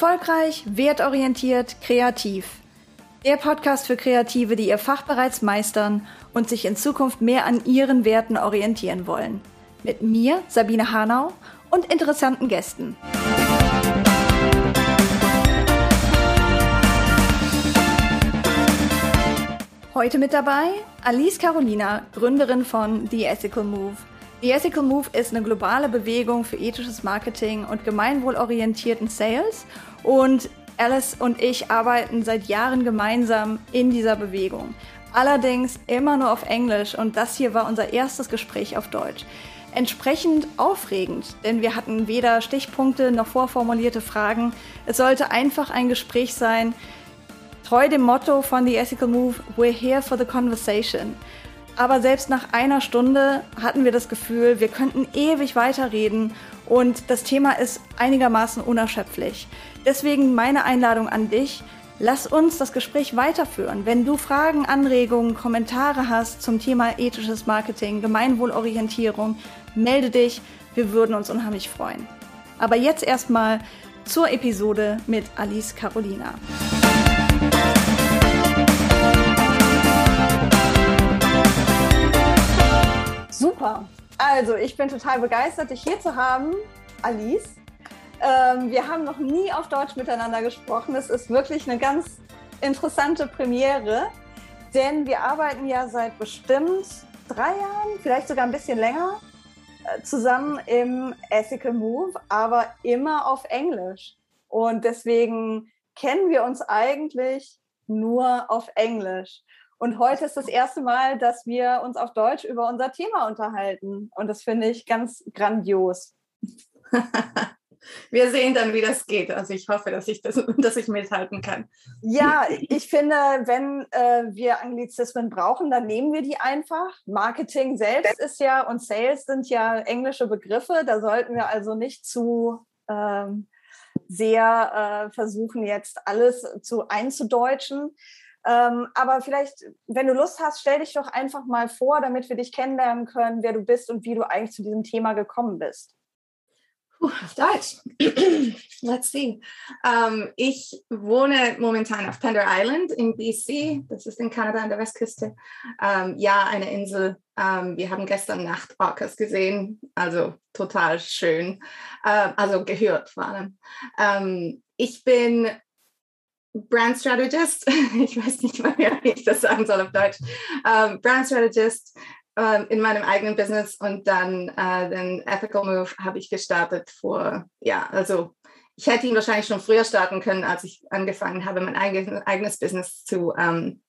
Erfolgreich, wertorientiert, kreativ. Der Podcast für Kreative, die ihr Fach bereits meistern und sich in Zukunft mehr an ihren Werten orientieren wollen. Mit mir, Sabine Hanau, und interessanten Gästen. Heute mit dabei Alice Carolina, Gründerin von The Ethical Move. The Ethical Move ist eine globale Bewegung für ethisches Marketing und gemeinwohlorientierten Sales. Und Alice und ich arbeiten seit Jahren gemeinsam in dieser Bewegung. Allerdings immer nur auf Englisch und das hier war unser erstes Gespräch auf Deutsch. Entsprechend aufregend, denn wir hatten weder Stichpunkte noch vorformulierte Fragen. Es sollte einfach ein Gespräch sein, treu dem Motto von The Ethical Move, We're here for the conversation. Aber selbst nach einer Stunde hatten wir das Gefühl, wir könnten ewig weiterreden und das Thema ist einigermaßen unerschöpflich. Deswegen meine Einladung an dich. Lass uns das Gespräch weiterführen. Wenn du Fragen, Anregungen, Kommentare hast zum Thema ethisches Marketing, Gemeinwohlorientierung, melde dich. Wir würden uns unheimlich freuen. Aber jetzt erstmal zur Episode mit Alice Carolina. Super. Also, ich bin total begeistert, dich hier zu haben, Alice. Ähm, wir haben noch nie auf Deutsch miteinander gesprochen. Es ist wirklich eine ganz interessante Premiere, denn wir arbeiten ja seit bestimmt drei Jahren, vielleicht sogar ein bisschen länger, äh, zusammen im Ethical Move, aber immer auf Englisch. Und deswegen kennen wir uns eigentlich nur auf Englisch. Und heute ist das erste Mal, dass wir uns auf Deutsch über unser Thema unterhalten. Und das finde ich ganz grandios. Wir sehen dann, wie das geht. Also ich hoffe, dass ich, das, dass ich mithalten kann. Ja, ich finde, wenn äh, wir Anglizismen brauchen, dann nehmen wir die einfach. Marketing selbst ist ja und Sales sind ja englische Begriffe. Da sollten wir also nicht zu ähm, sehr äh, versuchen, jetzt alles zu einzudeutschen. Ähm, aber vielleicht, wenn du Lust hast, stell dich doch einfach mal vor, damit wir dich kennenlernen können, wer du bist und wie du eigentlich zu diesem Thema gekommen bist. Puh, auf Deutsch. Let's see. Um, ich wohne momentan auf Pender Island in BC. Das ist in Kanada an der Westküste. Um, ja, eine Insel. Um, wir haben gestern Nacht Orcas gesehen. Also total schön. also gehört vor allem. ich bin Brand Strategist, ich weiß nicht mehr, wie ich das sagen soll auf Deutsch, ähm, Brand Strategist ähm, in meinem eigenen Business und dann äh, den Ethical Move habe ich gestartet vor, ja, also ich hätte ihn wahrscheinlich schon früher starten können, als ich angefangen habe, mein eigenes, eigenes Business zu, ähm,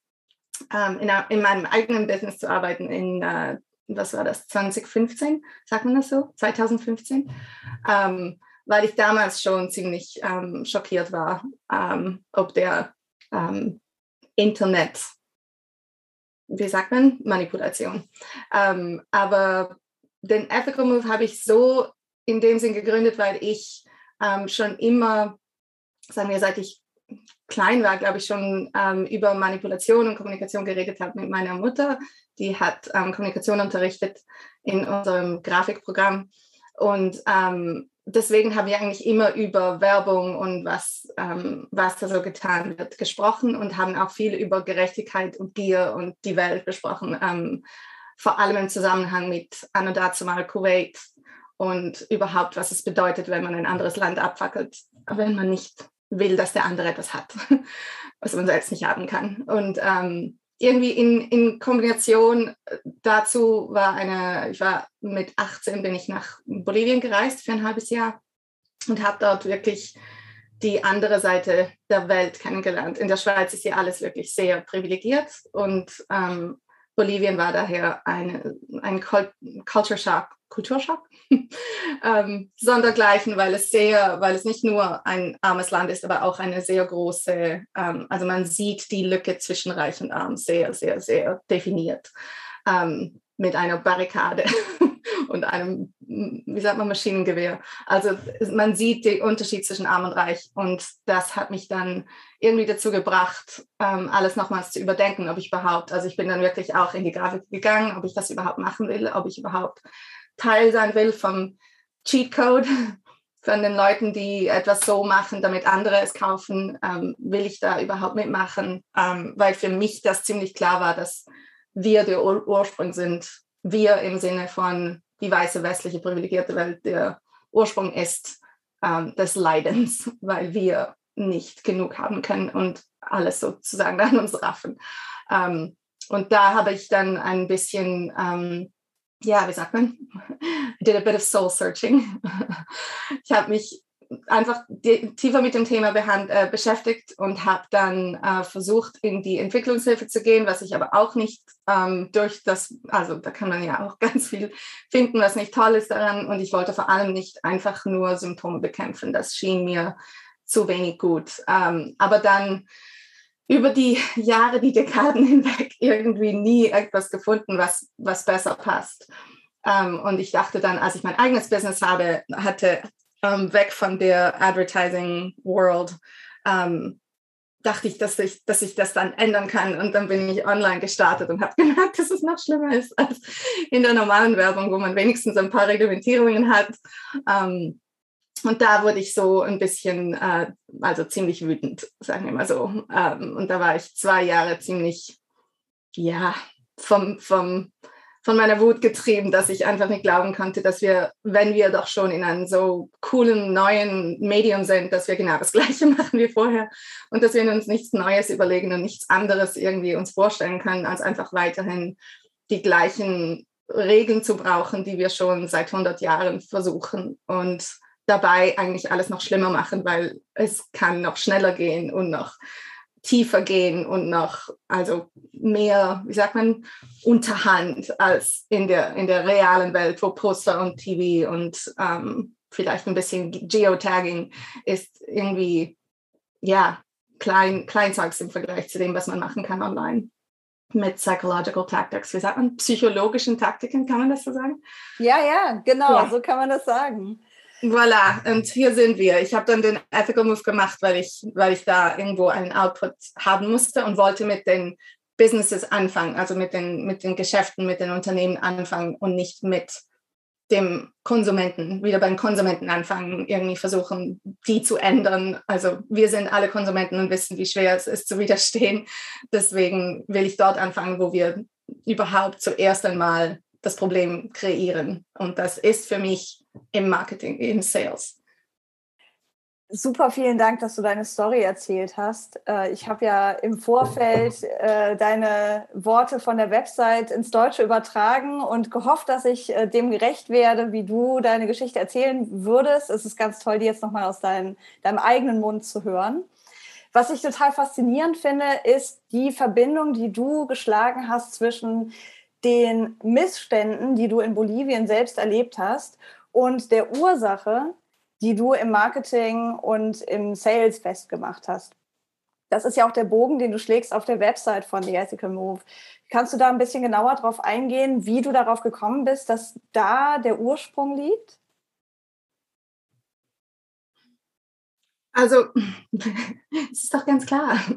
ähm in, in, meinem eigenen Business zu arbeiten in, äh, was war das, 2015, sagt man das so, 2015. Ähm, weil ich damals schon ziemlich ähm, schockiert war, ähm, ob der ähm, Internet, wie sagt man, Manipulation. Ähm, aber den Ethical Move habe ich so in dem Sinn gegründet, weil ich ähm, schon immer, sagen wir, seit ich klein war, glaube ich, schon ähm, über Manipulation und Kommunikation geredet habe mit meiner Mutter. Die hat Kommunikation unterrichtet in unserem Grafikprogramm. Und ähm, deswegen haben wir eigentlich immer über Werbung und was, ähm, was da so getan wird gesprochen und haben auch viel über Gerechtigkeit und Gier und die Welt besprochen, ähm, vor allem im Zusammenhang mit an und dazu mal Kuwait und überhaupt, was es bedeutet, wenn man ein anderes Land abfackelt, wenn man nicht will, dass der andere etwas hat, was man selbst nicht haben kann. Und ähm, irgendwie in, in Kombination äh, dazu war eine, ich war mit 18 bin ich nach Bolivien gereist für ein halbes Jahr und habe dort wirklich die andere Seite der Welt kennengelernt. In der Schweiz ist ja alles wirklich sehr privilegiert und ähm, Bolivien war daher eine, ein Culture Shock, Kulturschock, ähm, sondergleichen, weil es sehr, weil es nicht nur ein armes Land ist, aber auch eine sehr große, ähm, also man sieht die Lücke zwischen Reich und Arm sehr, sehr, sehr definiert ähm, mit einer Barrikade und einem, wie sagt man, Maschinengewehr. Also man sieht den Unterschied zwischen Arm und Reich und das hat mich dann irgendwie dazu gebracht, ähm, alles nochmals zu überdenken, ob ich überhaupt, also ich bin dann wirklich auch in die Grafik gegangen, ob ich das überhaupt machen will, ob ich überhaupt Teil sein will vom Cheatcode von den Leuten, die etwas so machen, damit andere es kaufen, ähm, will ich da überhaupt mitmachen, ähm, weil für mich das ziemlich klar war, dass wir der Ur Ursprung sind. Wir im Sinne von die weiße westliche privilegierte Welt der Ursprung ist ähm, des Leidens, weil wir nicht genug haben können und alles sozusagen an uns raffen. Ähm, und da habe ich dann ein bisschen ähm, ja, wie sagt man? I did a bit of soul searching. Ich habe mich einfach tiefer mit dem Thema äh, beschäftigt und habe dann äh, versucht, in die Entwicklungshilfe zu gehen, was ich aber auch nicht ähm, durch das, also da kann man ja auch ganz viel finden, was nicht toll ist daran. Und ich wollte vor allem nicht einfach nur Symptome bekämpfen. Das schien mir zu wenig gut. Ähm, aber dann über die Jahre, die Dekaden hinweg irgendwie nie etwas gefunden, was, was besser passt. Ähm, und ich dachte dann, als ich mein eigenes Business habe, hatte, ähm, weg von der Advertising World, ähm, dachte ich dass, ich, dass ich das dann ändern kann. Und dann bin ich online gestartet und habe gemerkt, dass es noch schlimmer ist als in der normalen Werbung, wo man wenigstens ein paar Reglementierungen hat. Ähm, und da wurde ich so ein bisschen, äh, also ziemlich wütend, sagen wir mal so. Ähm, und da war ich zwei Jahre ziemlich, ja, vom, vom, von meiner Wut getrieben, dass ich einfach nicht glauben konnte, dass wir, wenn wir doch schon in einem so coolen neuen Medium sind, dass wir genau das Gleiche machen wie vorher und dass wir uns nichts Neues überlegen und nichts anderes irgendwie uns vorstellen können, als einfach weiterhin die gleichen Regeln zu brauchen, die wir schon seit 100 Jahren versuchen. Und dabei eigentlich alles noch schlimmer machen, weil es kann noch schneller gehen und noch tiefer gehen und noch also mehr, wie sagt man, Unterhand als in der, in der realen Welt, wo Poster und TV und ähm, vielleicht ein bisschen Geotagging ist irgendwie, ja, klein, Kleinzeugs im Vergleich zu dem, was man machen kann online mit Psychological Tactics. Wie sagt man? Psychologischen Taktiken, kann man das so sagen? Ja, ja, genau, ja. so kann man das sagen. Voilà, und hier sind wir. Ich habe dann den Ethical Move gemacht, weil ich, weil ich da irgendwo einen Output haben musste und wollte mit den Businesses anfangen, also mit den, mit den Geschäften, mit den Unternehmen anfangen und nicht mit dem Konsumenten, wieder beim Konsumenten anfangen, irgendwie versuchen, die zu ändern. Also wir sind alle Konsumenten und wissen, wie schwer es ist zu widerstehen. Deswegen will ich dort anfangen, wo wir überhaupt zuerst einmal das Problem kreieren. Und das ist für mich im Marketing, im Sales. Super, vielen Dank, dass du deine Story erzählt hast. Äh, ich habe ja im Vorfeld äh, deine Worte von der Website ins Deutsche übertragen und gehofft, dass ich äh, dem gerecht werde, wie du deine Geschichte erzählen würdest. Es ist ganz toll, die jetzt nochmal aus deinem, deinem eigenen Mund zu hören. Was ich total faszinierend finde, ist die Verbindung, die du geschlagen hast zwischen den Missständen, die du in Bolivien selbst erlebt hast und der Ursache, die du im Marketing und im Sales festgemacht hast. Das ist ja auch der Bogen, den du schlägst auf der Website von The Ethical Move. Kannst du da ein bisschen genauer drauf eingehen, wie du darauf gekommen bist, dass da der Ursprung liegt? Also, es ist doch ganz klar.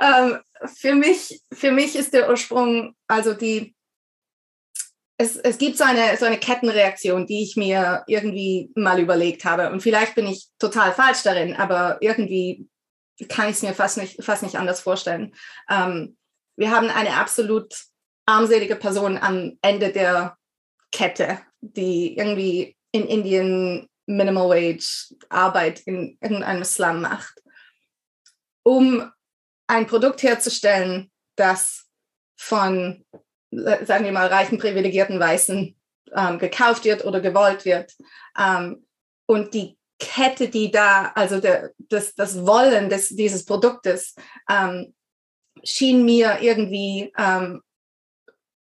Ähm, für, mich, für mich ist der Ursprung, also die, es, es gibt so eine, so eine Kettenreaktion, die ich mir irgendwie mal überlegt habe. Und vielleicht bin ich total falsch darin, aber irgendwie kann ich es mir fast nicht, fast nicht anders vorstellen. Ähm, wir haben eine absolut armselige Person am Ende der Kette, die irgendwie in Indien Minimal Wage Arbeit in irgendeinem Slum macht, um ein Produkt herzustellen, das von sagen wir mal, reichen, privilegierten Weißen ähm, gekauft wird oder gewollt wird. Ähm, und die Kette, die da, also der, das, das Wollen des, dieses Produktes, ähm, schien mir irgendwie ähm,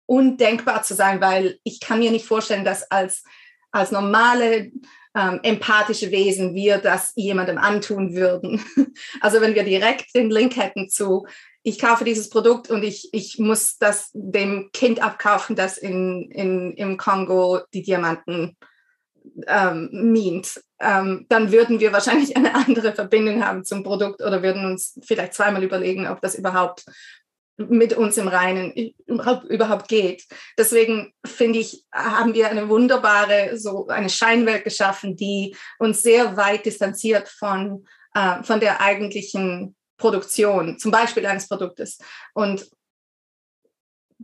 undenkbar zu sein, weil ich kann mir nicht vorstellen, dass als, als normale ähm, empathische Wesen wir das jemandem antun würden. Also wenn wir direkt den Link hätten zu ich kaufe dieses Produkt und ich, ich muss das dem Kind abkaufen, das in, in, im Kongo die Diamanten ähm, mint, ähm, dann würden wir wahrscheinlich eine andere Verbindung haben zum Produkt oder würden uns vielleicht zweimal überlegen, ob das überhaupt mit uns im Reinen überhaupt geht. Deswegen finde ich, haben wir eine wunderbare, so eine Scheinwelt geschaffen, die uns sehr weit distanziert von, äh, von der eigentlichen Produktion, zum Beispiel eines Produktes. Und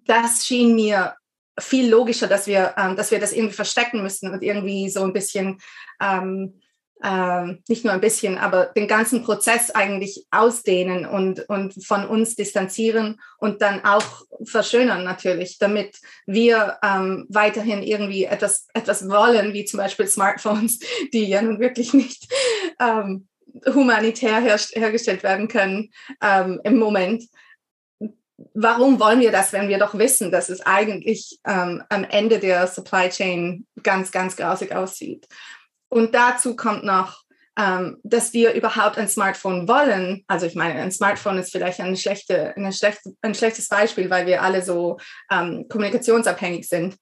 das schien mir viel logischer, dass wir, ähm, dass wir das irgendwie verstecken müssen und irgendwie so ein bisschen ähm, äh, nicht nur ein bisschen, aber den ganzen Prozess eigentlich ausdehnen und, und von uns distanzieren und dann auch verschönern natürlich, damit wir ähm, weiterhin irgendwie etwas, etwas wollen, wie zum Beispiel Smartphones, die ja nun wirklich nicht ähm, humanitär her hergestellt werden können ähm, im Moment. Warum wollen wir das, wenn wir doch wissen, dass es eigentlich ähm, am Ende der Supply Chain ganz, ganz grausig aussieht? Und dazu kommt noch, ähm, dass wir überhaupt ein Smartphone wollen. Also ich meine, ein Smartphone ist vielleicht eine schlechte, eine schlechte, ein schlechtes Beispiel, weil wir alle so ähm, kommunikationsabhängig sind.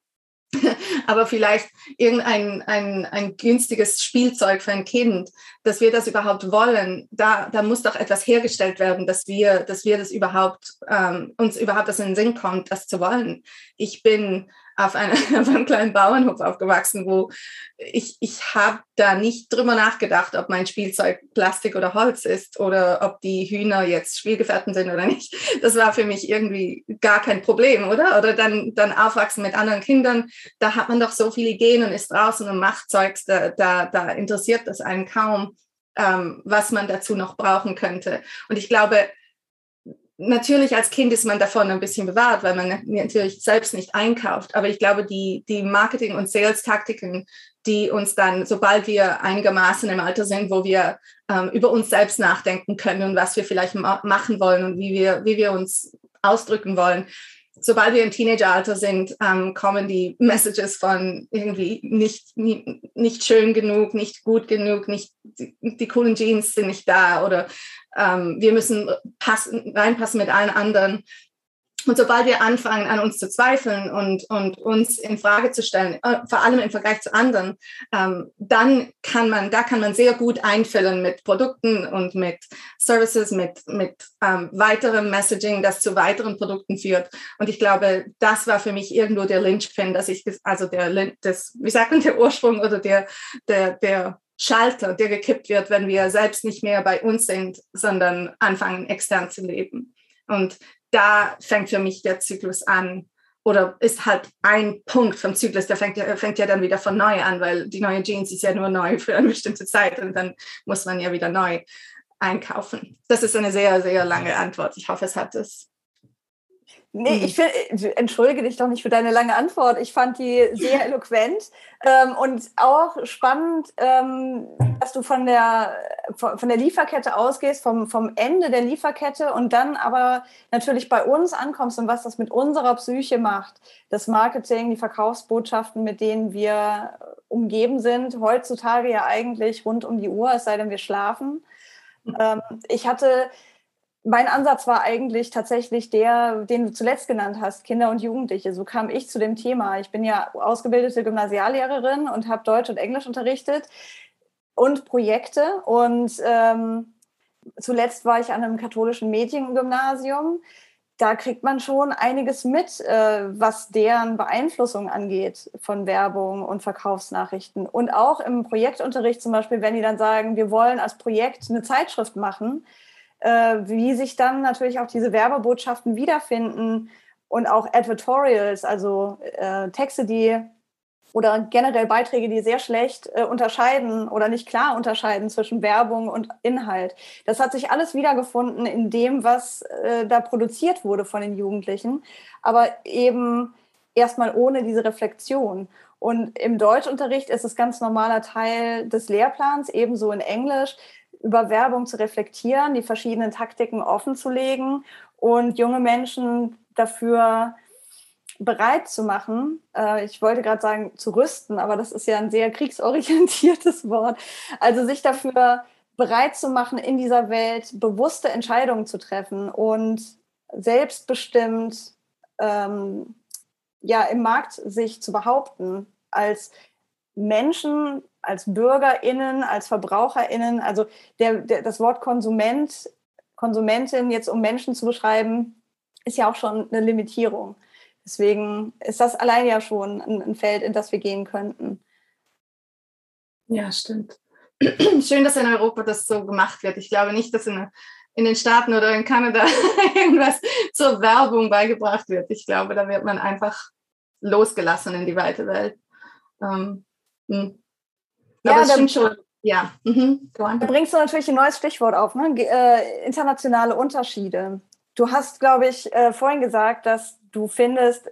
aber vielleicht irgendein ein, ein günstiges Spielzeug für ein Kind, dass wir das überhaupt wollen, da, da muss doch etwas hergestellt werden, dass wir, dass wir das überhaupt, ähm, uns überhaupt das in den Sinn kommt, das zu wollen. Ich bin auf, eine, auf einem kleinen Bauernhof aufgewachsen, wo ich, ich habe da nicht drüber nachgedacht, ob mein Spielzeug Plastik oder Holz ist oder ob die Hühner jetzt Spielgefährten sind oder nicht. Das war für mich irgendwie gar kein Problem, oder? Oder dann, dann aufwachsen mit anderen Kindern, da hat man doch so viele Ideen und ist draußen und macht Zeugs, da, da, da interessiert das einen kaum, ähm, was man dazu noch brauchen könnte. Und ich glaube, natürlich als Kind ist man davon ein bisschen bewahrt, weil man natürlich selbst nicht einkauft. Aber ich glaube, die, die Marketing- und Sales-Taktiken, die uns dann, sobald wir einigermaßen im Alter sind, wo wir ähm, über uns selbst nachdenken können und was wir vielleicht ma machen wollen und wie wir, wie wir uns ausdrücken wollen, sobald wir im Teenageralter sind, ähm, kommen die Messages von irgendwie nicht, nicht, nicht schön genug, nicht gut genug, nicht die, die coolen Jeans sind nicht da oder ähm, wir müssen passen, reinpassen mit allen anderen. Und sobald wir anfangen, an uns zu zweifeln und, und uns in Frage zu stellen, äh, vor allem im Vergleich zu anderen, ähm, dann kann man, da kann man sehr gut einfüllen mit Produkten und mit Services, mit, mit ähm, weiterem Messaging, das zu weiteren Produkten führt. Und ich glaube, das war für mich irgendwo der Lynchpin, dass ich, also der, das, wie sagt man, der Ursprung oder der, der, der Schalter, der gekippt wird, wenn wir selbst nicht mehr bei uns sind, sondern anfangen, extern zu leben. Und da fängt für mich der Zyklus an oder ist halt ein Punkt vom Zyklus, der fängt, der fängt ja dann wieder von neu an, weil die neue Jeans ist ja nur neu für eine bestimmte Zeit und dann muss man ja wieder neu einkaufen. Das ist eine sehr, sehr lange Antwort. Ich hoffe, es hat es Nee, hm. ich finde, äh, entschuldige dich doch nicht für deine lange Antwort. Ich fand die sehr eloquent ähm, und auch spannend, ähm, dass du von der, von der Lieferkette ausgehst, vom, vom Ende der Lieferkette und dann aber natürlich bei uns ankommst und was das mit unserer Psyche macht. Das Marketing, die Verkaufsbotschaften, mit denen wir umgeben sind, heutzutage ja eigentlich rund um die Uhr, es sei denn, wir schlafen. Hm. Ähm, ich hatte mein Ansatz war eigentlich tatsächlich der, den du zuletzt genannt hast, Kinder und Jugendliche. So kam ich zu dem Thema. Ich bin ja ausgebildete Gymnasiallehrerin und habe Deutsch und Englisch unterrichtet und Projekte. Und ähm, zuletzt war ich an einem katholischen Mediengymnasium. Da kriegt man schon einiges mit, äh, was deren Beeinflussung angeht von Werbung und Verkaufsnachrichten. Und auch im Projektunterricht zum Beispiel, wenn die dann sagen, wir wollen als Projekt eine Zeitschrift machen, äh, wie sich dann natürlich auch diese Werbebotschaften wiederfinden und auch Advertorials, also äh, Texte, die oder generell Beiträge, die sehr schlecht äh, unterscheiden oder nicht klar unterscheiden zwischen Werbung und Inhalt. Das hat sich alles wiedergefunden in dem, was äh, da produziert wurde von den Jugendlichen, aber eben erstmal ohne diese Reflexion. Und im Deutschunterricht ist es ganz normaler Teil des Lehrplans, ebenso in Englisch, über Werbung zu reflektieren, die verschiedenen Taktiken offen zu legen und junge Menschen dafür bereit zu machen. Äh, ich wollte gerade sagen, zu rüsten, aber das ist ja ein sehr kriegsorientiertes Wort. Also sich dafür bereit zu machen, in dieser Welt bewusste Entscheidungen zu treffen und selbstbestimmt ähm, ja, im Markt sich zu behaupten als Menschen, als BürgerInnen, als VerbraucherInnen, also der, der, das Wort Konsument, Konsumentin jetzt um Menschen zu beschreiben, ist ja auch schon eine Limitierung. Deswegen ist das allein ja schon ein, ein Feld, in das wir gehen könnten. Ja, stimmt. Schön, dass in Europa das so gemacht wird. Ich glaube nicht, dass in, in den Staaten oder in Kanada irgendwas zur Werbung beigebracht wird. Ich glaube, da wird man einfach losgelassen in die weite Welt. Ähm, hm. ja, es stimmt schon. Ja, mhm. da bringst du natürlich ein neues Stichwort auf, ne? Äh, internationale Unterschiede. Du hast, glaube ich, äh, vorhin gesagt, dass du findest,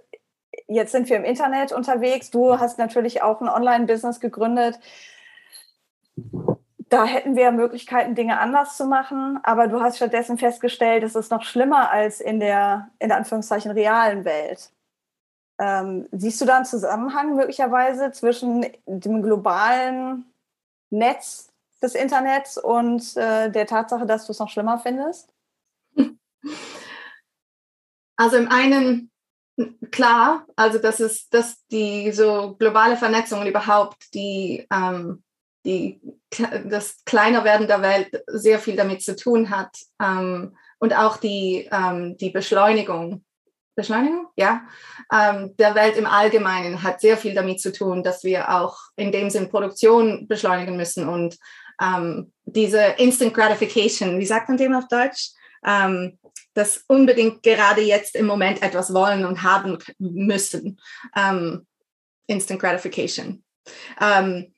jetzt sind wir im Internet unterwegs. Du hast natürlich auch ein Online-Business gegründet. Da hätten wir Möglichkeiten, Dinge anders zu machen, aber du hast stattdessen festgestellt, es ist noch schlimmer als in der, in Anführungszeichen, realen Welt. Ähm, siehst du da einen Zusammenhang möglicherweise zwischen dem globalen Netz des Internets und äh, der Tatsache, dass du es noch schlimmer findest? Also im einen klar, also dass es, dass die so globale Vernetzung und überhaupt die, ähm, die das Kleinerwerden der Welt sehr viel damit zu tun hat ähm, und auch die, ähm, die Beschleunigung Beschleunigung, ja, ähm, der Welt im Allgemeinen hat sehr viel damit zu tun, dass wir auch in dem Sinn Produktion beschleunigen müssen und ähm, diese Instant Gratification, wie sagt man dem auf Deutsch? Ähm, das unbedingt gerade jetzt im Moment etwas wollen und haben müssen. Ähm, Instant Gratification. Ähm,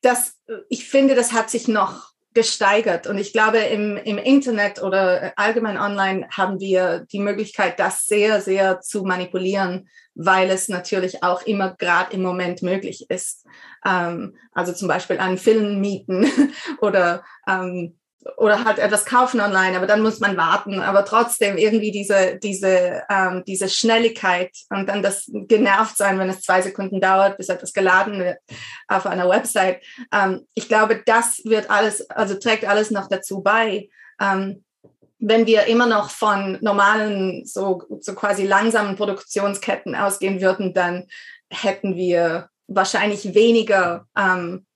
das, ich finde, das hat sich noch gesteigert. Und ich glaube, im, im Internet oder allgemein online haben wir die Möglichkeit, das sehr, sehr zu manipulieren, weil es natürlich auch immer gerade im Moment möglich ist. Ähm, also zum Beispiel einen Film mieten oder ähm, oder halt etwas kaufen online, aber dann muss man warten. Aber trotzdem irgendwie diese, diese, ähm, diese Schnelligkeit und dann das genervt sein, wenn es zwei Sekunden dauert, bis etwas geladen wird auf einer Website. Ähm, ich glaube, das wird alles, also trägt alles noch dazu bei. Ähm, wenn wir immer noch von normalen, so, so quasi langsamen Produktionsketten ausgehen würden, dann hätten wir wahrscheinlich weniger ähm,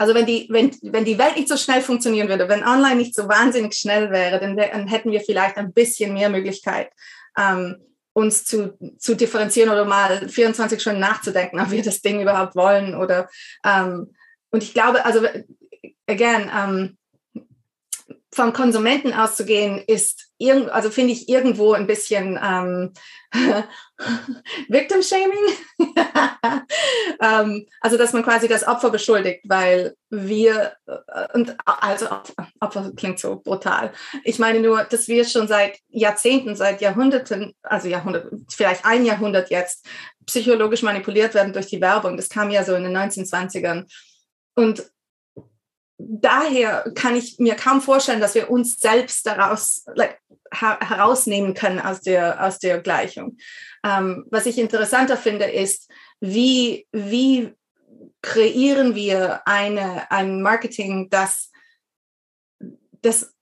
also wenn die, wenn, wenn die Welt nicht so schnell funktionieren würde, wenn online nicht so wahnsinnig schnell wäre, dann, dann hätten wir vielleicht ein bisschen mehr Möglichkeit, ähm, uns zu, zu differenzieren oder mal 24 Stunden nachzudenken, ob wir das Ding überhaupt wollen. Oder ähm, und ich glaube, also again, ähm, vom Konsumenten auszugehen, ist also finde ich irgendwo ein bisschen ähm, Victim Shaming. ähm, also dass man quasi das Opfer beschuldigt, weil wir äh, und also Opfer klingt so brutal. Ich meine nur, dass wir schon seit Jahrzehnten, seit Jahrhunderten, also Jahrhundert, vielleicht ein Jahrhundert jetzt psychologisch manipuliert werden durch die Werbung. Das kam ja so in den 1920ern. Und daher kann ich mir kaum vorstellen, dass wir uns selbst daraus like, her herausnehmen können aus der, aus der Gleichung. Ähm, was ich interessanter finde, ist, wie, wie kreieren wir eine, ein Marketing, das, das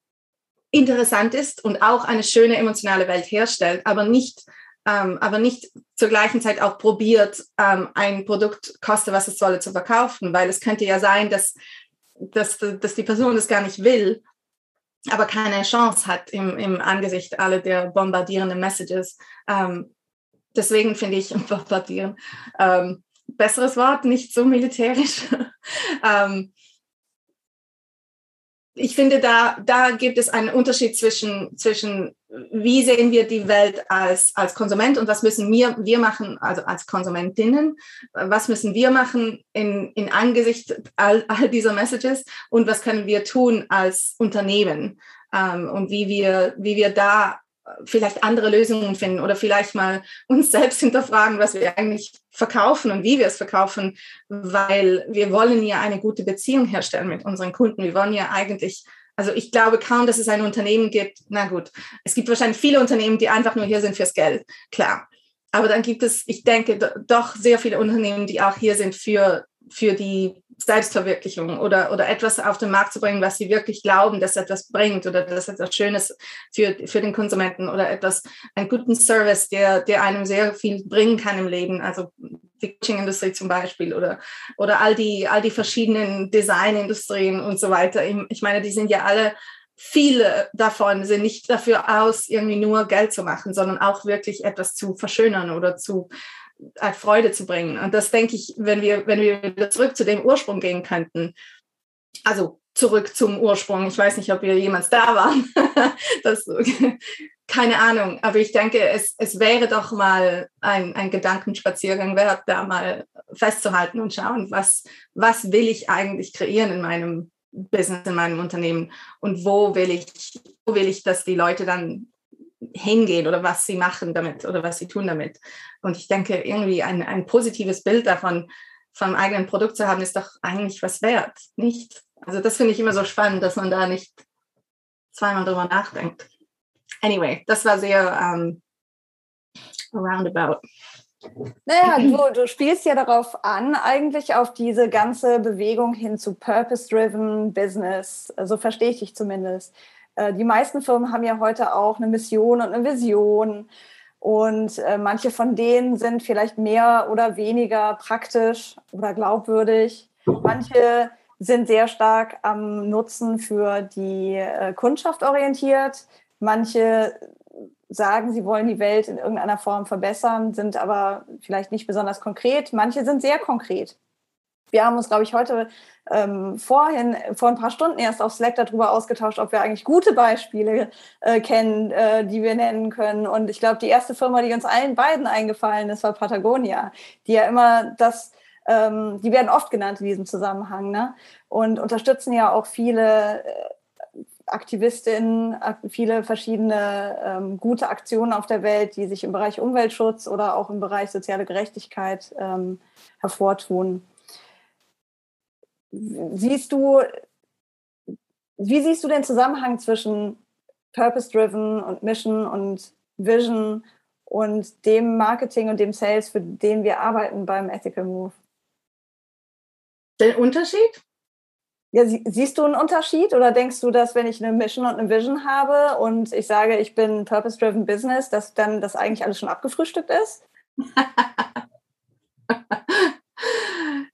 interessant ist und auch eine schöne emotionale Welt herstellt, aber nicht, ähm, aber nicht zur gleichen Zeit auch probiert, ähm, ein Produkt koste, was es solle, zu verkaufen, weil es könnte ja sein, dass dass, dass die Person das gar nicht will, aber keine Chance hat im, im Angesicht aller der bombardierenden Messages. Ähm, deswegen finde ich bombardieren ähm, besseres Wort, nicht so militärisch. ähm, ich finde, da, da gibt es einen Unterschied zwischen, zwischen wie sehen wir die Welt als, als Konsument und was müssen wir, wir machen, also als Konsumentinnen, was müssen wir machen in, in Angesicht all, all dieser Messages und was können wir tun als Unternehmen ähm, und wie wir, wie wir da vielleicht andere Lösungen finden oder vielleicht mal uns selbst hinterfragen, was wir eigentlich verkaufen und wie wir es verkaufen, weil wir wollen ja eine gute Beziehung herstellen mit unseren Kunden. Wir wollen ja eigentlich also ich glaube kaum, dass es ein Unternehmen gibt. Na gut, es gibt wahrscheinlich viele Unternehmen, die einfach nur hier sind fürs Geld. Klar. Aber dann gibt es, ich denke, doch sehr viele Unternehmen, die auch hier sind für, für die Selbstverwirklichung oder, oder etwas auf den Markt zu bringen, was sie wirklich glauben, dass etwas bringt oder dass etwas Schönes für, für den Konsumenten oder etwas, einen guten Service, der, der einem sehr viel bringen kann im Leben. Also die Coaching-Industrie zum Beispiel oder, oder all, die, all die verschiedenen Designindustrien und so weiter. Ich meine, die sind ja alle viele davon sind nicht dafür aus, irgendwie nur Geld zu machen, sondern auch wirklich etwas zu verschönern oder zu äh, Freude zu bringen. Und das denke ich, wenn wir, wenn wir wieder zurück zu dem Ursprung gehen könnten, also zurück zum Ursprung. Ich weiß nicht, ob wir jemals da waren. das, keine Ahnung, aber ich denke, es, es wäre doch mal ein, ein Gedankenspaziergang wert, da mal festzuhalten und schauen, was, was will ich eigentlich kreieren in meinem Business, in meinem Unternehmen und wo will ich, wo will ich, dass die Leute dann hingehen oder was sie machen damit oder was sie tun damit. Und ich denke, irgendwie ein, ein positives Bild davon, vom eigenen Produkt zu haben, ist doch eigentlich was wert, nicht? Also das finde ich immer so spannend, dass man da nicht zweimal drüber nachdenkt. Anyway, das war sehr um, ähm, roundabout. Naja, du, du spielst ja darauf an, eigentlich auf diese ganze Bewegung hin zu Purpose-Driven Business. So verstehe ich dich zumindest. Äh, die meisten Firmen haben ja heute auch eine Mission und eine Vision. Und äh, manche von denen sind vielleicht mehr oder weniger praktisch oder glaubwürdig. Manche sind sehr stark am Nutzen für die äh, Kundschaft orientiert. Manche sagen, sie wollen die Welt in irgendeiner Form verbessern, sind aber vielleicht nicht besonders konkret. Manche sind sehr konkret. Wir haben uns, glaube ich, heute ähm, vorhin, vor ein paar Stunden erst auf Slack darüber ausgetauscht, ob wir eigentlich gute Beispiele äh, kennen, äh, die wir nennen können. Und ich glaube, die erste Firma, die uns allen beiden eingefallen ist, war Patagonia, die ja immer das, ähm, die werden oft genannt in diesem Zusammenhang, ne? Und unterstützen ja auch viele äh, Aktivistinnen, viele verschiedene ähm, gute Aktionen auf der Welt, die sich im Bereich Umweltschutz oder auch im Bereich soziale Gerechtigkeit ähm, hervortun. Siehst du, wie siehst du den Zusammenhang zwischen Purpose-Driven und Mission und Vision und dem Marketing und dem Sales, für den wir arbeiten beim Ethical Move? Den Unterschied? Ja, siehst du einen Unterschied oder denkst du, dass wenn ich eine Mission und eine Vision habe und ich sage, ich bin Purpose-Driven Business, dass dann das eigentlich alles schon abgefrühstückt ist?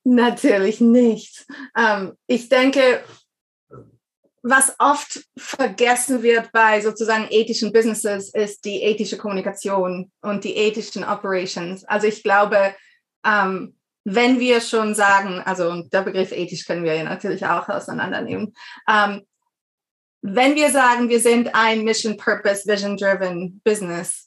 Natürlich nicht. Ähm, ich denke, was oft vergessen wird bei sozusagen ethischen Businesses, ist die ethische Kommunikation und die ethischen Operations. Also ich glaube, ähm, wenn wir schon sagen, also der Begriff ethisch können wir ja natürlich auch auseinandernehmen, ähm, wenn wir sagen, wir sind ein Mission, Purpose, Vision Driven Business,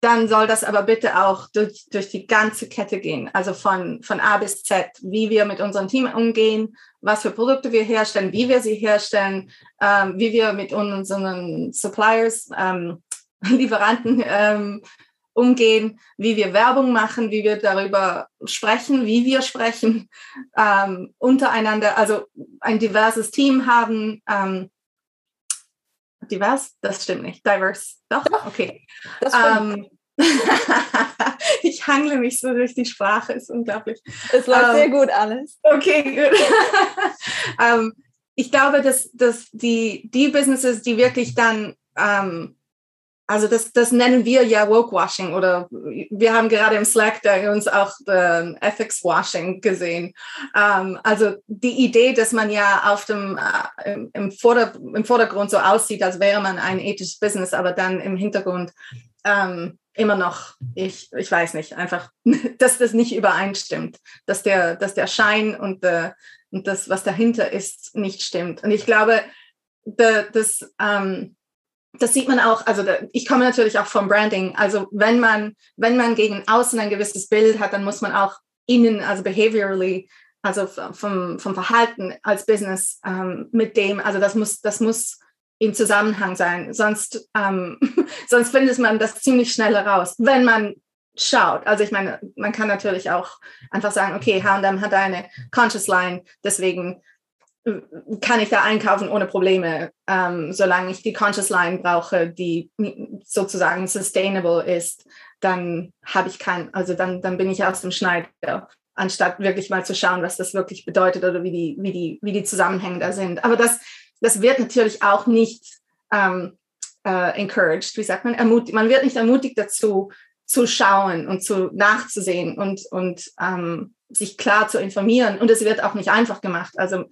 dann soll das aber bitte auch durch, durch die ganze Kette gehen, also von, von A bis Z, wie wir mit unserem Team umgehen, was für Produkte wir herstellen, wie wir sie herstellen, ähm, wie wir mit unseren Suppliers, ähm, Lieferanten ähm, umgehen, wie wir Werbung machen, wie wir darüber sprechen, wie wir sprechen, ähm, untereinander, also ein diverses Team haben. Divers? Das stimmt nicht. Diverse. Doch? Okay. Ähm, ich hangle mich so durch die Sprache, ist unglaublich. Es läuft ähm, sehr gut alles. Okay, gut. ähm, ich glaube, dass, dass die, die Businesses, die wirklich dann ähm, also das, das nennen wir ja Woke-Washing oder wir haben gerade im Slack da uns auch äh, Ethics-Washing gesehen. Ähm, also die Idee, dass man ja auf dem, äh, im, Vorder-, im Vordergrund so aussieht, als wäre man ein ethisches Business, aber dann im Hintergrund ähm, immer noch, ich, ich weiß nicht, einfach, dass das nicht übereinstimmt, dass der, dass der Schein und, äh, und das, was dahinter ist, nicht stimmt. Und ich glaube, das, ähm, das sieht man auch, also ich komme natürlich auch vom Branding. Also wenn man, wenn man gegen außen ein gewisses Bild hat, dann muss man auch innen, also behaviorally, also vom, vom Verhalten als Business ähm, mit dem, also das muss, das muss im Zusammenhang sein. Sonst, ähm, sonst findet man das ziemlich schnell heraus, wenn man schaut. Also ich meine, man kann natürlich auch einfach sagen, okay, H&M hat eine Conscious Line, deswegen kann ich da einkaufen ohne Probleme, ähm, solange ich die Conscious Line brauche, die sozusagen sustainable ist, dann habe ich kein, also dann, dann bin ich aus dem Schneider, anstatt wirklich mal zu schauen, was das wirklich bedeutet oder wie die, wie die, wie die Zusammenhänge da sind. Aber das, das wird natürlich auch nicht ähm, äh, encouraged, wie sagt man, ermutigt, man wird nicht ermutigt dazu, zu schauen und zu nachzusehen und, und ähm, sich klar zu informieren. Und es wird auch nicht einfach gemacht. Also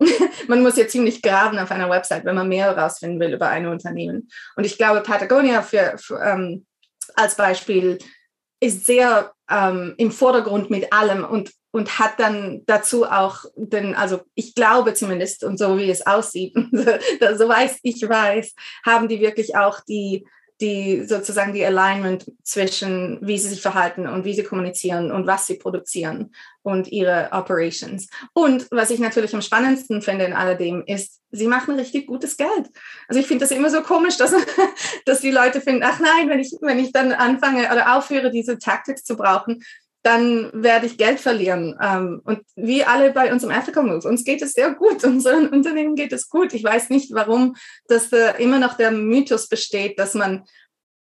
man muss ja ziemlich graben auf einer Website, wenn man mehr herausfinden will über ein Unternehmen. Und ich glaube, Patagonia für, für ähm, als Beispiel ist sehr ähm, im Vordergrund mit allem und, und hat dann dazu auch den, also ich glaube zumindest, und so wie es aussieht, so weiß ich weiß, haben die wirklich auch die die sozusagen die Alignment zwischen wie sie sich verhalten und wie sie kommunizieren und was sie produzieren und ihre Operations. Und was ich natürlich am spannendsten finde in alledem ist, sie machen richtig gutes Geld. Also ich finde das immer so komisch, dass, dass die Leute finden, ach nein, wenn ich, wenn ich dann anfange oder aufhöre, diese Tactics zu brauchen, dann werde ich Geld verlieren. Ähm, und wie alle bei uns im Ethical Move, uns geht es sehr gut, unseren Unternehmen geht es gut. Ich weiß nicht, warum das immer noch der Mythos besteht, dass man,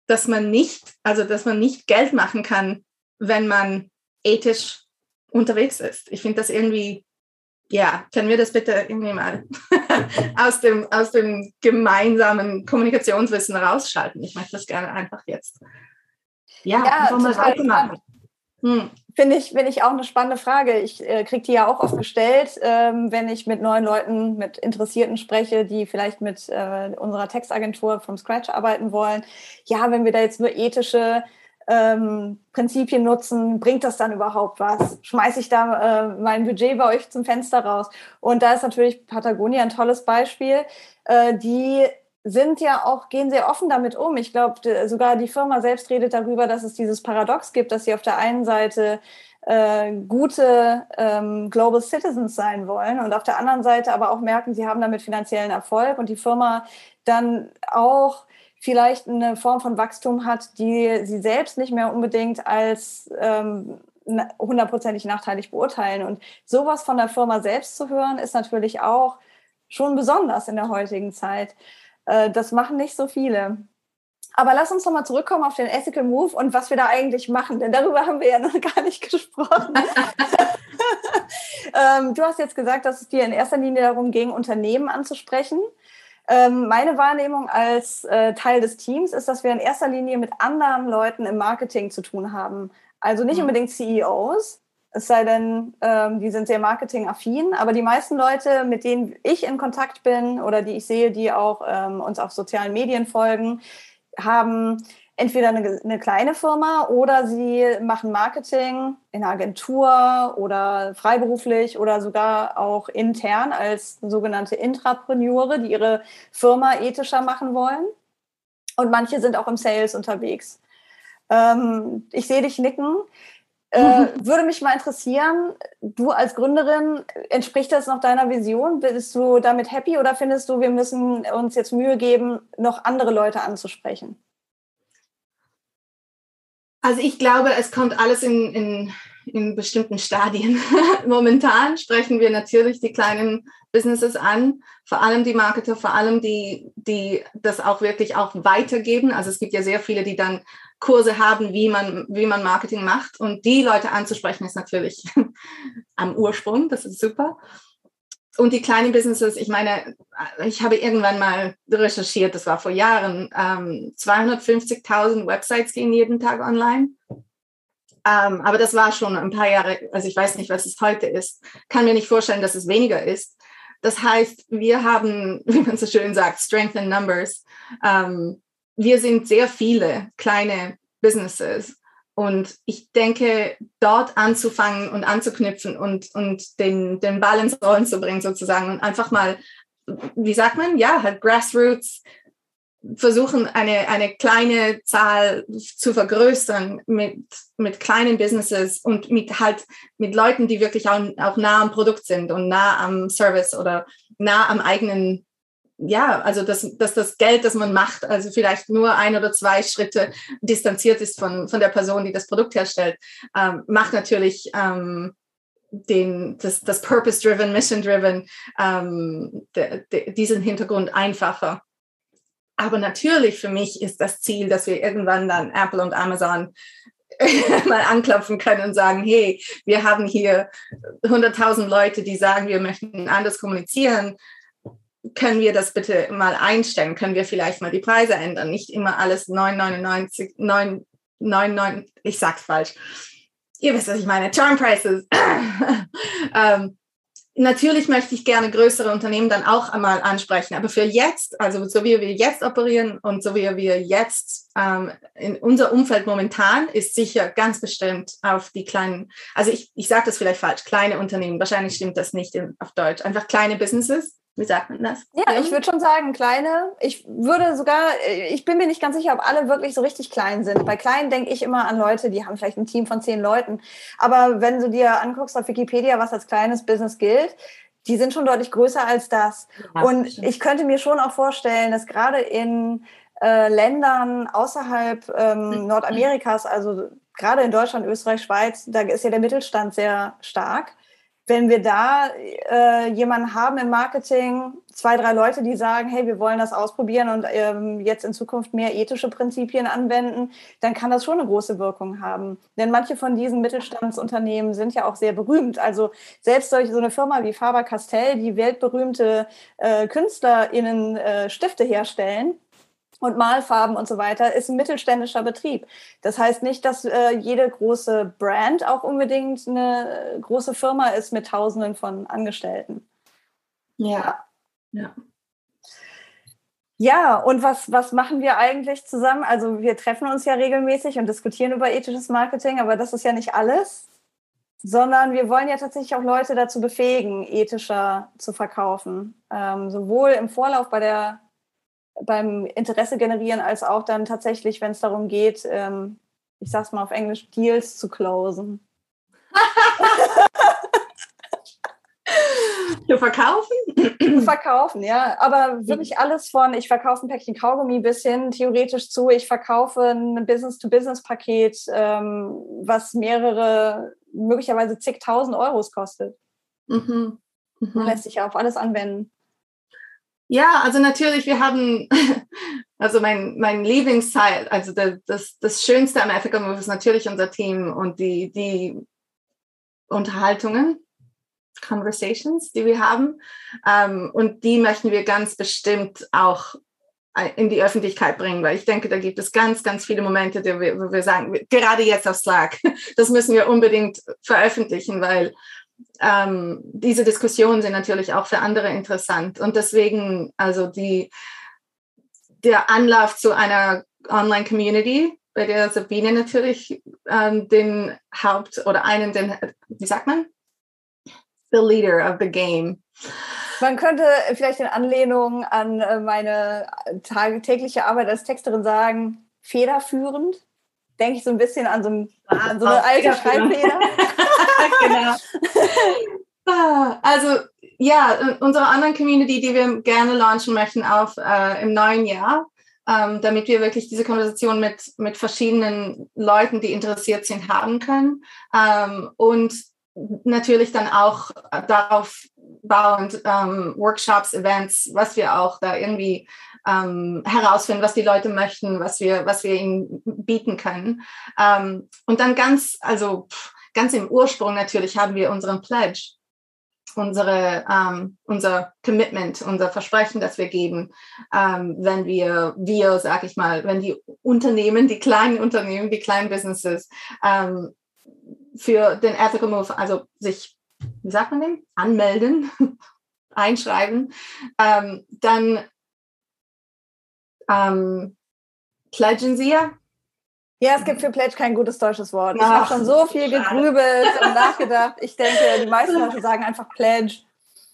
dass man nicht, also dass man nicht Geld machen kann, wenn man ethisch unterwegs ist. Ich finde das irgendwie, ja, können wir das bitte irgendwie mal aus, dem, aus dem gemeinsamen Kommunikationswissen rausschalten? Ich möchte das gerne einfach jetzt. Ja, ja einfach mal weitermachen. Hm. Finde ich, find ich auch eine spannende Frage. Ich äh, kriege die ja auch oft gestellt, ähm, wenn ich mit neuen Leuten, mit Interessierten spreche, die vielleicht mit äh, unserer Textagentur vom Scratch arbeiten wollen. Ja, wenn wir da jetzt nur ethische ähm, Prinzipien nutzen, bringt das dann überhaupt was? Schmeiße ich da äh, mein Budget bei euch zum Fenster raus? Und da ist natürlich Patagonia ein tolles Beispiel. Äh, die sind ja auch, gehen sehr offen damit um. Ich glaube, sogar die Firma selbst redet darüber, dass es dieses Paradox gibt, dass sie auf der einen Seite äh, gute ähm, Global Citizens sein wollen und auf der anderen Seite aber auch merken, sie haben damit finanziellen Erfolg und die Firma dann auch vielleicht eine Form von Wachstum hat, die sie selbst nicht mehr unbedingt als ähm, hundertprozentig nachteilig beurteilen. Und sowas von der Firma selbst zu hören, ist natürlich auch schon besonders in der heutigen Zeit. Äh, das machen nicht so viele. Aber lass uns nochmal zurückkommen auf den Ethical Move und was wir da eigentlich machen, denn darüber haben wir ja noch gar nicht gesprochen. ähm, du hast jetzt gesagt, dass es dir in erster Linie darum ging, Unternehmen anzusprechen. Ähm, meine Wahrnehmung als äh, Teil des Teams ist, dass wir in erster Linie mit anderen Leuten im Marketing zu tun haben. Also nicht mhm. unbedingt CEOs, es sei denn, ähm, die sind sehr marketingaffin. Aber die meisten Leute, mit denen ich in Kontakt bin oder die ich sehe, die auch ähm, uns auf sozialen Medien folgen, haben entweder eine, eine, kleine Firma oder sie machen Marketing in einer Agentur oder freiberuflich oder sogar auch intern als sogenannte Intrapreneure, die ihre Firma ethischer machen wollen. Und manche sind auch im Sales unterwegs. Ähm, ich sehe dich nicken. Äh, würde mich mal interessieren, du als Gründerin, entspricht das noch deiner Vision? Bist du damit happy oder findest du, wir müssen uns jetzt Mühe geben, noch andere Leute anzusprechen? Also ich glaube, es kommt alles in, in, in bestimmten Stadien. Momentan sprechen wir natürlich die kleinen Businesses an, vor allem die Marketer, vor allem die, die das auch wirklich auch weitergeben. Also es gibt ja sehr viele, die dann Kurse haben, wie man, wie man Marketing macht. Und die Leute anzusprechen, ist natürlich am Ursprung. Das ist super. Und die kleinen Businesses, ich meine, ich habe irgendwann mal recherchiert, das war vor Jahren, ähm, 250.000 Websites gehen jeden Tag online. Ähm, aber das war schon ein paar Jahre, also ich weiß nicht, was es heute ist. Kann mir nicht vorstellen, dass es weniger ist. Das heißt, wir haben, wie man so schön sagt, Strength in Numbers. Ähm, wir sind sehr viele kleine Businesses. Und ich denke, dort anzufangen und anzuknüpfen und, und den, den Ball ins Rollen zu bringen, sozusagen, und einfach mal, wie sagt man, ja, halt Grassroots versuchen, eine, eine kleine Zahl zu vergrößern mit, mit kleinen Businesses und mit halt mit Leuten, die wirklich auch, auch nah am Produkt sind und nah am Service oder nah am eigenen ja, also dass, dass das Geld, das man macht, also vielleicht nur ein oder zwei Schritte distanziert ist von, von der Person, die das Produkt herstellt, ähm, macht natürlich ähm, den, das, das Purpose-Driven, Mission-Driven, ähm, de, de, diesen Hintergrund einfacher. Aber natürlich für mich ist das Ziel, dass wir irgendwann dann Apple und Amazon mal anklopfen können und sagen, hey, wir haben hier 100.000 Leute, die sagen, wir möchten anders kommunizieren können wir das bitte mal einstellen? Können wir vielleicht mal die Preise ändern? Nicht immer alles 9,99, 9,99, ich sag's falsch. Ihr wisst, was ich meine. Term Prices. ähm, natürlich möchte ich gerne größere Unternehmen dann auch einmal ansprechen, aber für jetzt, also so wie wir jetzt operieren und so wie wir jetzt ähm, in unser Umfeld momentan ist sicher ganz bestimmt auf die kleinen, also ich, ich sage das vielleicht falsch, kleine Unternehmen, wahrscheinlich stimmt das nicht in, auf Deutsch, einfach kleine Businesses, wie sagt man das? Ja, ich würde schon sagen, kleine. Ich würde sogar, ich bin mir nicht ganz sicher, ob alle wirklich so richtig klein sind. Bei kleinen denke ich immer an Leute, die haben vielleicht ein Team von zehn Leuten. Aber wenn du dir anguckst auf Wikipedia, was als kleines Business gilt, die sind schon deutlich größer als das. Ja, Und ich könnte mir schon auch vorstellen, dass gerade in äh, Ländern außerhalb ähm, mhm. Nordamerikas, also gerade in Deutschland, Österreich, Schweiz, da ist ja der Mittelstand sehr stark wenn wir da äh, jemanden haben im Marketing, zwei, drei Leute, die sagen, hey, wir wollen das ausprobieren und ähm, jetzt in Zukunft mehr ethische Prinzipien anwenden, dann kann das schon eine große Wirkung haben. Denn manche von diesen Mittelstandsunternehmen sind ja auch sehr berühmt. Also selbst solche, so eine Firma wie Faber-Castell, die weltberühmte äh, KünstlerInnen äh, Stifte herstellen, und Malfarben und so weiter, ist ein mittelständischer Betrieb. Das heißt nicht, dass äh, jede große Brand auch unbedingt eine große Firma ist mit Tausenden von Angestellten. Ja. Ja. Ja, und was, was machen wir eigentlich zusammen? Also wir treffen uns ja regelmäßig und diskutieren über ethisches Marketing, aber das ist ja nicht alles, sondern wir wollen ja tatsächlich auch Leute dazu befähigen, ethischer zu verkaufen. Ähm, sowohl im Vorlauf bei der beim Interesse generieren, als auch dann tatsächlich, wenn es darum geht, ähm, ich sag's mal auf Englisch, Deals zu closen. Zu verkaufen? Zu verkaufen, ja. Aber wirklich alles von, ich verkaufe ein Päckchen Kaugummi bis hin theoretisch zu, ich verkaufe ein Business-to-Business-Paket, ähm, was mehrere, möglicherweise zigtausend Euros kostet. Mhm. Mhm. Lässt sich ja auf alles anwenden. Ja, also natürlich, wir haben, also mein, mein Lieblingsteil, also das, das, Schönste am Ethical Move ist natürlich unser Team und die, die Unterhaltungen, Conversations, die wir haben. Ähm, und die möchten wir ganz bestimmt auch in die Öffentlichkeit bringen, weil ich denke, da gibt es ganz, ganz viele Momente, wo wir sagen, gerade jetzt auf Slack, das müssen wir unbedingt veröffentlichen, weil ähm, diese Diskussionen sind natürlich auch für andere interessant. Und deswegen, also die, der Anlauf zu einer Online-Community, bei der Sabine natürlich ähm, den Haupt- oder einen, den, wie sagt man? The leader of the game. Man könnte vielleicht in Anlehnung an äh, meine tägliche Arbeit als Texterin sagen, federführend. Denke ich so ein bisschen an so, ein, an so eine alte Schreibfeder. genau. Ah, also ja, unsere anderen Community, die wir gerne launchen möchten auf äh, im neuen Jahr, ähm, damit wir wirklich diese Konversation mit, mit verschiedenen Leuten, die interessiert sind, haben können. Ähm, und natürlich dann auch darauf bauend ähm, Workshops, Events, was wir auch da irgendwie ähm, herausfinden, was die Leute möchten, was wir, was wir ihnen bieten können. Ähm, und dann ganz, also pff, ganz im Ursprung natürlich haben wir unseren Pledge, unsere, ähm, unser Commitment, unser Versprechen, das wir geben, ähm, wenn wir, wir, sag ich mal, wenn die Unternehmen, die kleinen Unternehmen, die kleinen Businesses ähm, für den Ethical Move, also sich, wie sagt man den, anmelden, einschreiben, ähm, dann ähm, pledgen sie ja ja, es gibt für Pledge kein gutes deutsches Wort. Ich habe schon so viel gegrübelt und nachgedacht. Ich denke, die meisten Leute sagen einfach Pledge.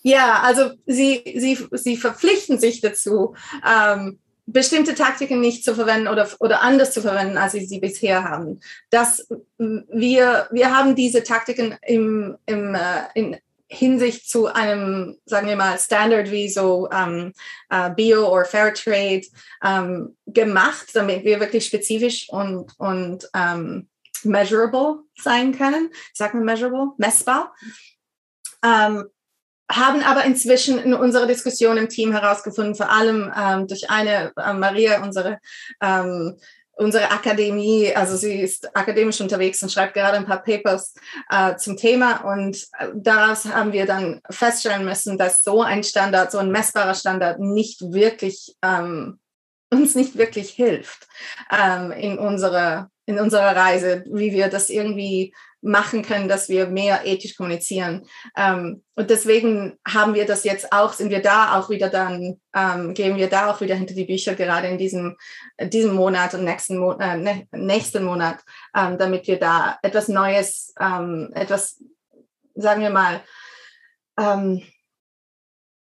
Ja, also sie, sie, sie verpflichten sich dazu, ähm, bestimmte Taktiken nicht zu verwenden oder, oder anders zu verwenden, als sie sie bisher haben. Dass wir, wir haben diese Taktiken im, im, äh, in Hinsicht zu einem, sagen wir mal, Standard wie so ähm, äh, Bio oder Fairtrade ähm, gemacht, damit wir wirklich spezifisch und, und ähm, measurable sein können. Sagt man measurable? Messbar. Ähm, haben aber inzwischen in unserer Diskussion im Team herausgefunden, vor allem ähm, durch eine äh, Maria, unsere ähm, unsere Akademie, also sie ist akademisch unterwegs und schreibt gerade ein paar Papers äh, zum Thema. Und äh, daraus haben wir dann feststellen müssen, dass so ein Standard, so ein messbarer Standard nicht wirklich ähm, uns nicht wirklich hilft ähm, in unserer in unserer Reise, wie wir das irgendwie machen können, dass wir mehr ethisch kommunizieren. Ähm, und deswegen haben wir das jetzt auch, sind wir da auch wieder dann, ähm, gehen wir da auch wieder hinter die Bücher, gerade in diesem, diesem Monat und nächsten, Mo äh, nächsten Monat, ähm, damit wir da etwas Neues, ähm, etwas, sagen wir mal, ähm,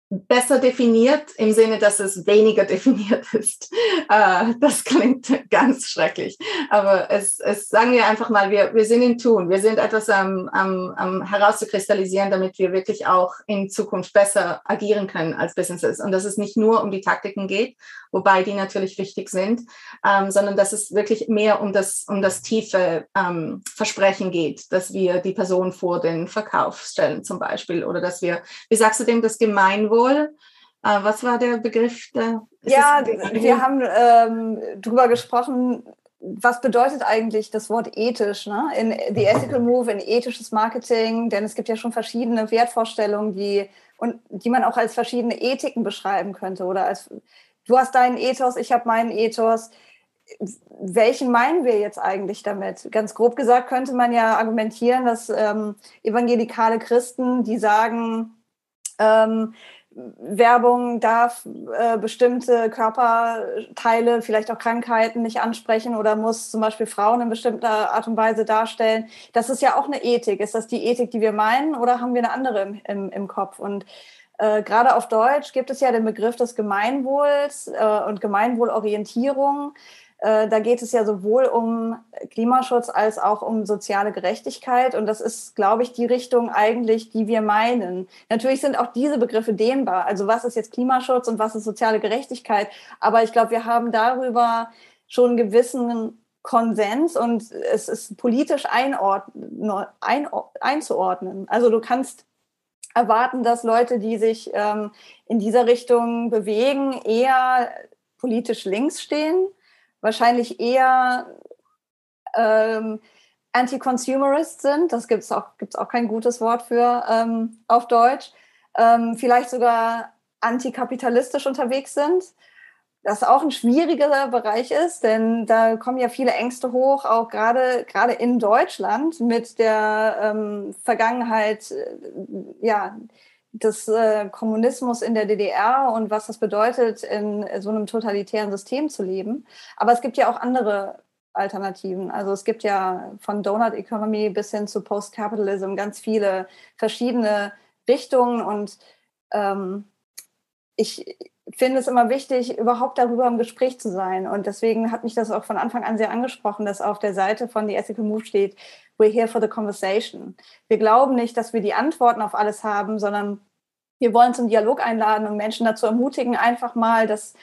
besser definiert im Sinne, dass es weniger definiert ist. Äh, das klingt ganz schrecklich. Aber es, es sagen wir einfach mal, wir, wir sind im Tun. Wir sind etwas am, am, am herauszukristallisieren, damit wir wirklich auch in Zukunft besser agieren können als Businesses. Und dass es nicht nur um die Taktiken geht, wobei die natürlich wichtig sind, ähm, sondern dass es wirklich mehr um das, um das tiefe ähm, Versprechen geht, dass wir die Person vor den Verkauf stellen zum Beispiel oder dass wir, wie sagst du dem, das Gemeinwohl, äh, was war der Begriff? Da? Ja, wir haben ähm, darüber gesprochen, was bedeutet eigentlich das Wort ethisch? Ne? In The Ethical Move, in ethisches Marketing, denn es gibt ja schon verschiedene Wertvorstellungen, die und die man auch als verschiedene Ethiken beschreiben könnte oder als du hast deinen Ethos, ich habe meinen Ethos. Welchen meinen wir jetzt eigentlich damit? Ganz grob gesagt könnte man ja argumentieren, dass ähm, evangelikale Christen, die sagen, ähm, Werbung darf äh, bestimmte Körperteile, vielleicht auch Krankheiten nicht ansprechen oder muss zum Beispiel Frauen in bestimmter Art und Weise darstellen. Das ist ja auch eine Ethik. Ist das die Ethik, die wir meinen oder haben wir eine andere im, im, im Kopf? Und äh, gerade auf Deutsch gibt es ja den Begriff des Gemeinwohls äh, und Gemeinwohlorientierung. Äh, da geht es ja sowohl um Klimaschutz als auch um soziale Gerechtigkeit. Und das ist, glaube ich, die Richtung eigentlich, die wir meinen. Natürlich sind auch diese Begriffe dehnbar. Also was ist jetzt Klimaschutz und was ist soziale Gerechtigkeit? Aber ich glaube, wir haben darüber schon einen gewissen Konsens und es ist politisch einzuordnen. Also du kannst erwarten, dass Leute, die sich ähm, in dieser Richtung bewegen, eher politisch links stehen, wahrscheinlich eher ähm, Anti-Consumerist sind. Das gibt es auch, gibt's auch kein gutes Wort für ähm, auf Deutsch. Ähm, vielleicht sogar antikapitalistisch unterwegs sind das auch ein schwieriger Bereich ist, denn da kommen ja viele Ängste hoch, auch gerade gerade in Deutschland mit der ähm, Vergangenheit, äh, ja des äh, Kommunismus in der DDR und was das bedeutet, in so einem totalitären System zu leben. Aber es gibt ja auch andere Alternativen. Also es gibt ja von Donut Economy bis hin zu Post-Capitalism ganz viele verschiedene Richtungen und ähm, ich, finde es immer wichtig, überhaupt darüber im Gespräch zu sein. Und deswegen hat mich das auch von Anfang an sehr angesprochen, dass auf der Seite von The Ethical Move steht, we're here for the conversation. Wir glauben nicht, dass wir die Antworten auf alles haben, sondern wir wollen zum Dialog einladen und Menschen dazu ermutigen, einfach mal das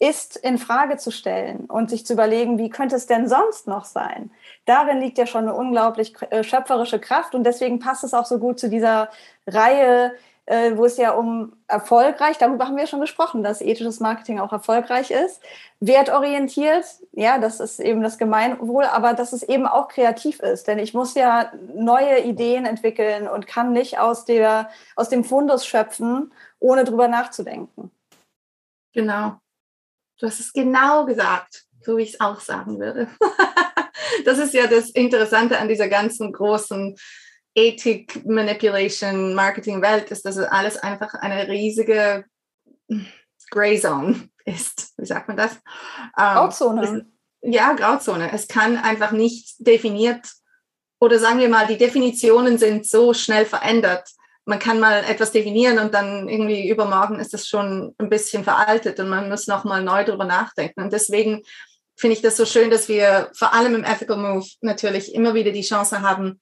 ist in Frage zu stellen und sich zu überlegen, wie könnte es denn sonst noch sein? Darin liegt ja schon eine unglaublich äh, schöpferische Kraft und deswegen passt es auch so gut zu dieser Reihe, äh, wo es ja um erfolgreich, darüber haben wir schon gesprochen, dass ethisches Marketing auch erfolgreich ist, wertorientiert, ja, das ist eben das Gemeinwohl, aber dass es eben auch kreativ ist, denn ich muss ja neue Ideen entwickeln und kann nicht aus, der, aus dem Fundus schöpfen, ohne drüber nachzudenken. Genau. Du hast es genau gesagt, so wie ich es auch sagen würde. das ist ja das Interessante an dieser ganzen großen Ethik, Manipulation, Marketing-Welt ist, dass alles einfach eine riesige Gray Zone ist. Wie sagt man das? Ähm, Grauzone. Es, ja, Grauzone. Es kann einfach nicht definiert oder sagen wir mal, die Definitionen sind so schnell verändert. Man kann mal etwas definieren und dann irgendwie übermorgen ist das schon ein bisschen veraltet und man muss nochmal neu darüber nachdenken. Und deswegen finde ich das so schön, dass wir vor allem im Ethical Move natürlich immer wieder die Chance haben,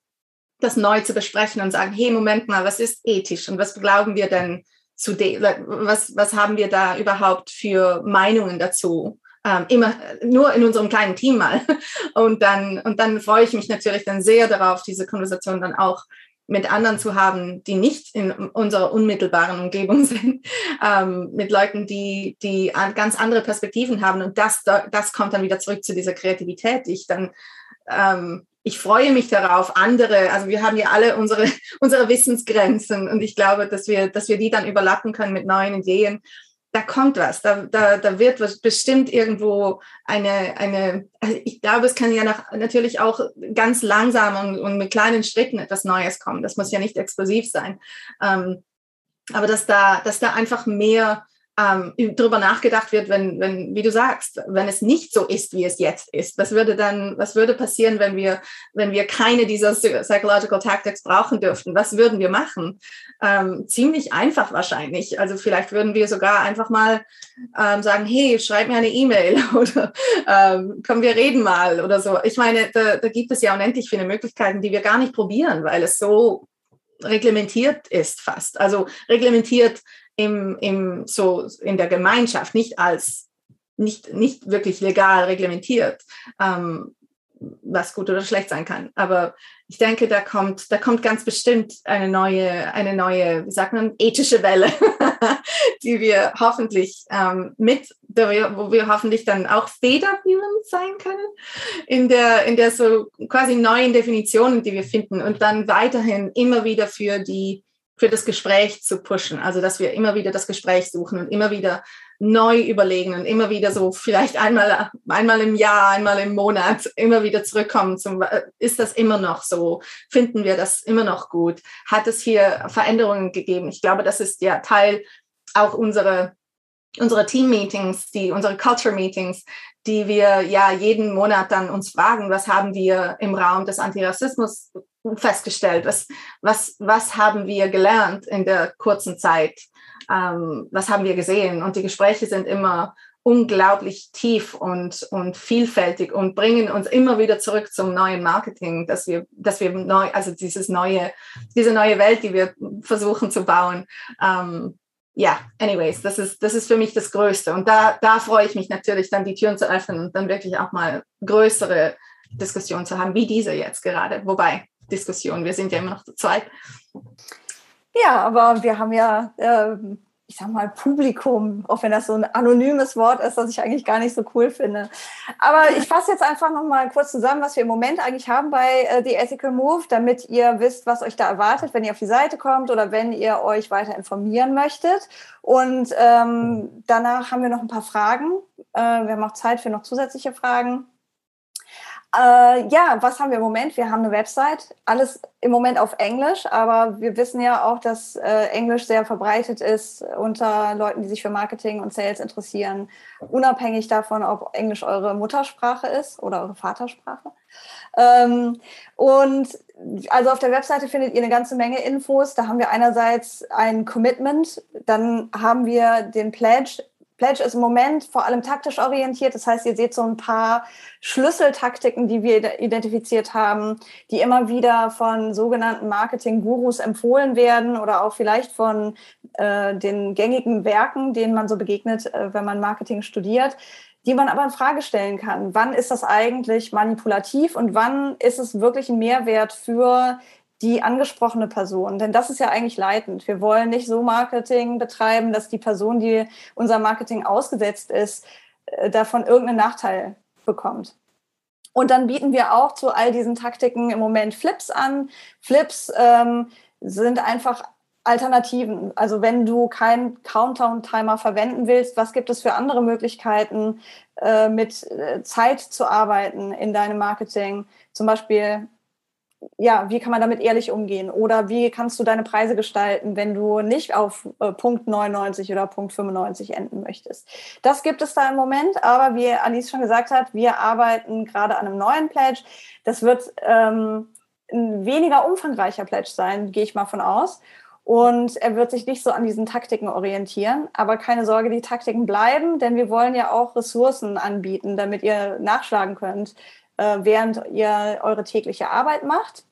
das neu zu besprechen und sagen, hey, Moment mal, was ist ethisch und was glauben wir denn zu dem, was, was haben wir da überhaupt für Meinungen dazu? Ähm, immer nur in unserem kleinen Team mal. Und dann, und dann freue ich mich natürlich dann sehr darauf, diese Konversation dann auch mit anderen zu haben, die nicht in unserer unmittelbaren Umgebung sind, ähm, mit Leuten, die, die ganz andere Perspektiven haben. Und das, das kommt dann wieder zurück zu dieser Kreativität, die ich dann ähm, ich freue mich darauf, andere, also wir haben ja alle unsere, unsere Wissensgrenzen und ich glaube, dass wir, dass wir die dann überlappen können mit neuen Ideen da kommt was, da, da, da wird was bestimmt irgendwo eine, eine, also ich glaube, es kann ja nach, natürlich auch ganz langsam und, und mit kleinen Schritten etwas Neues kommen. Das muss ja nicht explosiv sein. Ähm, aber dass da, dass da einfach mehr ähm, darüber nachgedacht wird, wenn, wenn, wie du sagst, wenn es nicht so ist, wie es jetzt ist. Was würde dann, was würde passieren, wenn wir, wenn wir keine dieser Psychological Tactics brauchen dürften? Was würden wir machen? Ähm, ziemlich einfach wahrscheinlich. Also vielleicht würden wir sogar einfach mal ähm, sagen, hey, schreib mir eine E-Mail oder ähm, komm, wir reden mal oder so. Ich meine, da, da gibt es ja unendlich viele Möglichkeiten, die wir gar nicht probieren, weil es so reglementiert ist fast. Also reglementiert im, im, so in der Gemeinschaft, nicht als nicht, nicht wirklich legal reglementiert, ähm, was gut oder schlecht sein kann. Aber ich denke, da kommt, da kommt ganz bestimmt eine neue, eine neue, wie sagt man, ethische Welle, die wir hoffentlich ähm, mit, wo wir hoffentlich dann auch federführend sein können in der, in der so quasi neuen Definitionen, die wir finden und dann weiterhin immer wieder für die für das Gespräch zu pushen. Also, dass wir immer wieder das Gespräch suchen und immer wieder neu überlegen und immer wieder so vielleicht einmal, einmal im Jahr, einmal im Monat immer wieder zurückkommen zum, äh, ist das immer noch so? Finden wir das immer noch gut? Hat es hier Veränderungen gegeben? Ich glaube, das ist ja Teil auch unserer unsere Team-Meetings, die, unsere Culture-Meetings, die wir ja jeden Monat dann uns fragen, was haben wir im Raum des Antirassismus festgestellt? Was, was, was haben wir gelernt in der kurzen Zeit? Ähm, was haben wir gesehen? Und die Gespräche sind immer unglaublich tief und, und vielfältig und bringen uns immer wieder zurück zum neuen Marketing, dass wir, dass wir neu, also dieses neue, diese neue Welt, die wir versuchen zu bauen. Ähm, ja, anyways, das ist, das ist für mich das Größte. Und da, da freue ich mich natürlich, dann die Türen zu öffnen und dann wirklich auch mal größere Diskussionen zu haben, wie diese jetzt gerade. Wobei, Diskussion. Wir sind ja immer noch zu zweit. Ja, aber wir haben ja, äh, ich sag mal, Publikum, auch wenn das so ein anonymes Wort ist, das ich eigentlich gar nicht so cool finde. Aber ich fasse jetzt einfach noch mal kurz zusammen, was wir im Moment eigentlich haben bei äh, The Ethical Move, damit ihr wisst, was euch da erwartet, wenn ihr auf die Seite kommt oder wenn ihr euch weiter informieren möchtet. Und ähm, danach haben wir noch ein paar Fragen. Äh, wir haben auch Zeit für noch zusätzliche Fragen. Äh, ja, was haben wir im Moment? Wir haben eine Website, alles im Moment auf Englisch, aber wir wissen ja auch, dass äh, Englisch sehr verbreitet ist unter Leuten, die sich für Marketing und Sales interessieren, unabhängig davon, ob Englisch eure Muttersprache ist oder eure Vatersprache. Ähm, und also auf der Webseite findet ihr eine ganze Menge Infos. Da haben wir einerseits ein Commitment, dann haben wir den Pledge, Pledge ist im Moment vor allem taktisch orientiert. Das heißt, ihr seht so ein paar Schlüsseltaktiken, die wir identifiziert haben, die immer wieder von sogenannten Marketing-Gurus empfohlen werden oder auch vielleicht von äh, den gängigen Werken, denen man so begegnet, äh, wenn man Marketing studiert die man aber in Frage stellen kann. Wann ist das eigentlich manipulativ und wann ist es wirklich ein Mehrwert für die angesprochene Person. Denn das ist ja eigentlich leitend. Wir wollen nicht so Marketing betreiben, dass die Person, die unser Marketing ausgesetzt ist, äh, davon irgendeinen Nachteil bekommt. Und dann bieten wir auch zu all diesen Taktiken im Moment Flips an. Flips ähm, sind einfach Alternativen. Also wenn du keinen Countdown-Timer verwenden willst, was gibt es für andere Möglichkeiten, äh, mit äh, Zeit zu arbeiten in deinem Marketing? Zum Beispiel ja, wie kann man damit ehrlich umgehen? Oder wie kannst du deine Preise gestalten, wenn du nicht auf äh, Punkt 99 oder Punkt 95 enden möchtest? Das gibt es da im Moment, aber wie Alice schon gesagt hat, wir arbeiten gerade an einem neuen Pledge. Das wird ähm, ein weniger umfangreicher Pledge sein, gehe ich mal von aus. Und er wird sich nicht so an diesen Taktiken orientieren. Aber keine Sorge, die Taktiken bleiben, denn wir wollen ja auch Ressourcen anbieten, damit ihr nachschlagen könnt, äh, während ihr eure tägliche Arbeit macht.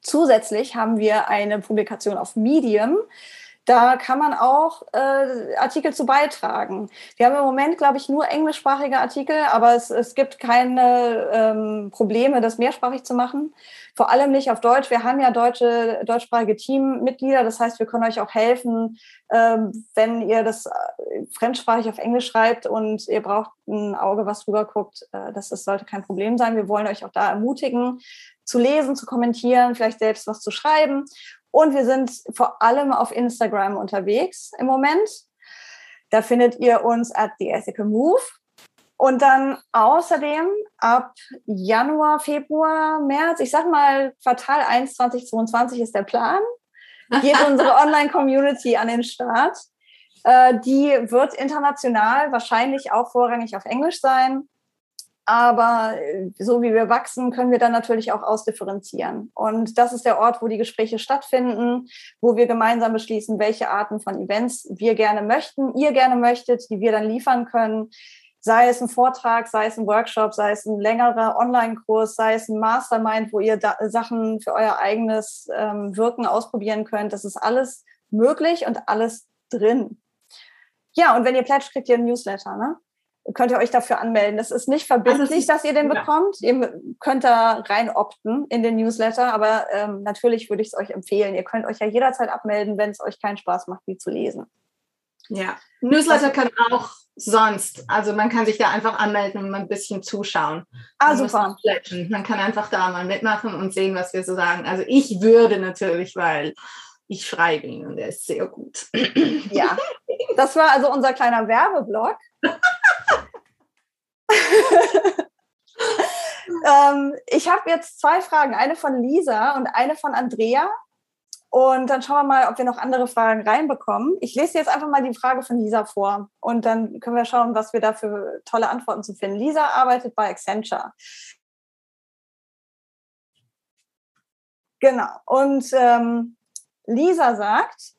Zusätzlich haben wir eine Publikation auf Medium. Da kann man auch äh, Artikel zu beitragen. Wir haben im Moment, glaube ich, nur englischsprachige Artikel, aber es, es gibt keine ähm, Probleme, das mehrsprachig zu machen. Vor allem nicht auf Deutsch. Wir haben ja deutsche, deutschsprachige Teammitglieder. Das heißt, wir können euch auch helfen, ähm, wenn ihr das fremdsprachig auf Englisch schreibt und ihr braucht ein Auge, was rüber guckt. Äh, das, das sollte kein Problem sein. Wir wollen euch auch da ermutigen, zu lesen, zu kommentieren, vielleicht selbst was zu schreiben. Und wir sind vor allem auf Instagram unterwegs im Moment. Da findet ihr uns at The Ethical Move. Und dann außerdem ab Januar, Februar, März, ich sag mal Quartal 1 2022 ist der Plan, geht unsere Online-Community an den Start. Äh, die wird international wahrscheinlich auch vorrangig auf Englisch sein. Aber äh, so wie wir wachsen, können wir dann natürlich auch ausdifferenzieren. Und das ist der Ort, wo die Gespräche stattfinden, wo wir gemeinsam beschließen, welche Arten von Events wir gerne möchten, ihr gerne möchtet, die wir dann liefern können. Sei es ein Vortrag, sei es ein Workshop, sei es ein längerer Online-Kurs, sei es ein Mastermind, wo ihr Sachen für euer eigenes ähm, Wirken ausprobieren könnt. Das ist alles möglich und alles drin. Ja, und wenn ihr pledge, kriegt ihr ein Newsletter, ne? könnt ihr euch dafür anmelden. Das ist nicht verbindlich, dass ihr den bekommt. Ihr könnt da rein opten in den Newsletter, aber ähm, natürlich würde ich es euch empfehlen. Ihr könnt euch ja jederzeit abmelden, wenn es euch keinen Spaß macht, die zu lesen. Ja, Newsletter kann auch sonst. Also man kann sich da einfach anmelden und mal ein bisschen zuschauen. Ah, man super. Man kann einfach da mal mitmachen und sehen, was wir so sagen. Also ich würde natürlich, weil ich schreibe ihn und er ist sehr gut. Ja, das war also unser kleiner Werbeblock. ähm, ich habe jetzt zwei Fragen, eine von Lisa und eine von Andrea. Und dann schauen wir mal, ob wir noch andere Fragen reinbekommen. Ich lese jetzt einfach mal die Frage von Lisa vor und dann können wir schauen, was wir da für tolle Antworten zu finden. Lisa arbeitet bei Accenture. Genau. Und ähm, Lisa sagt,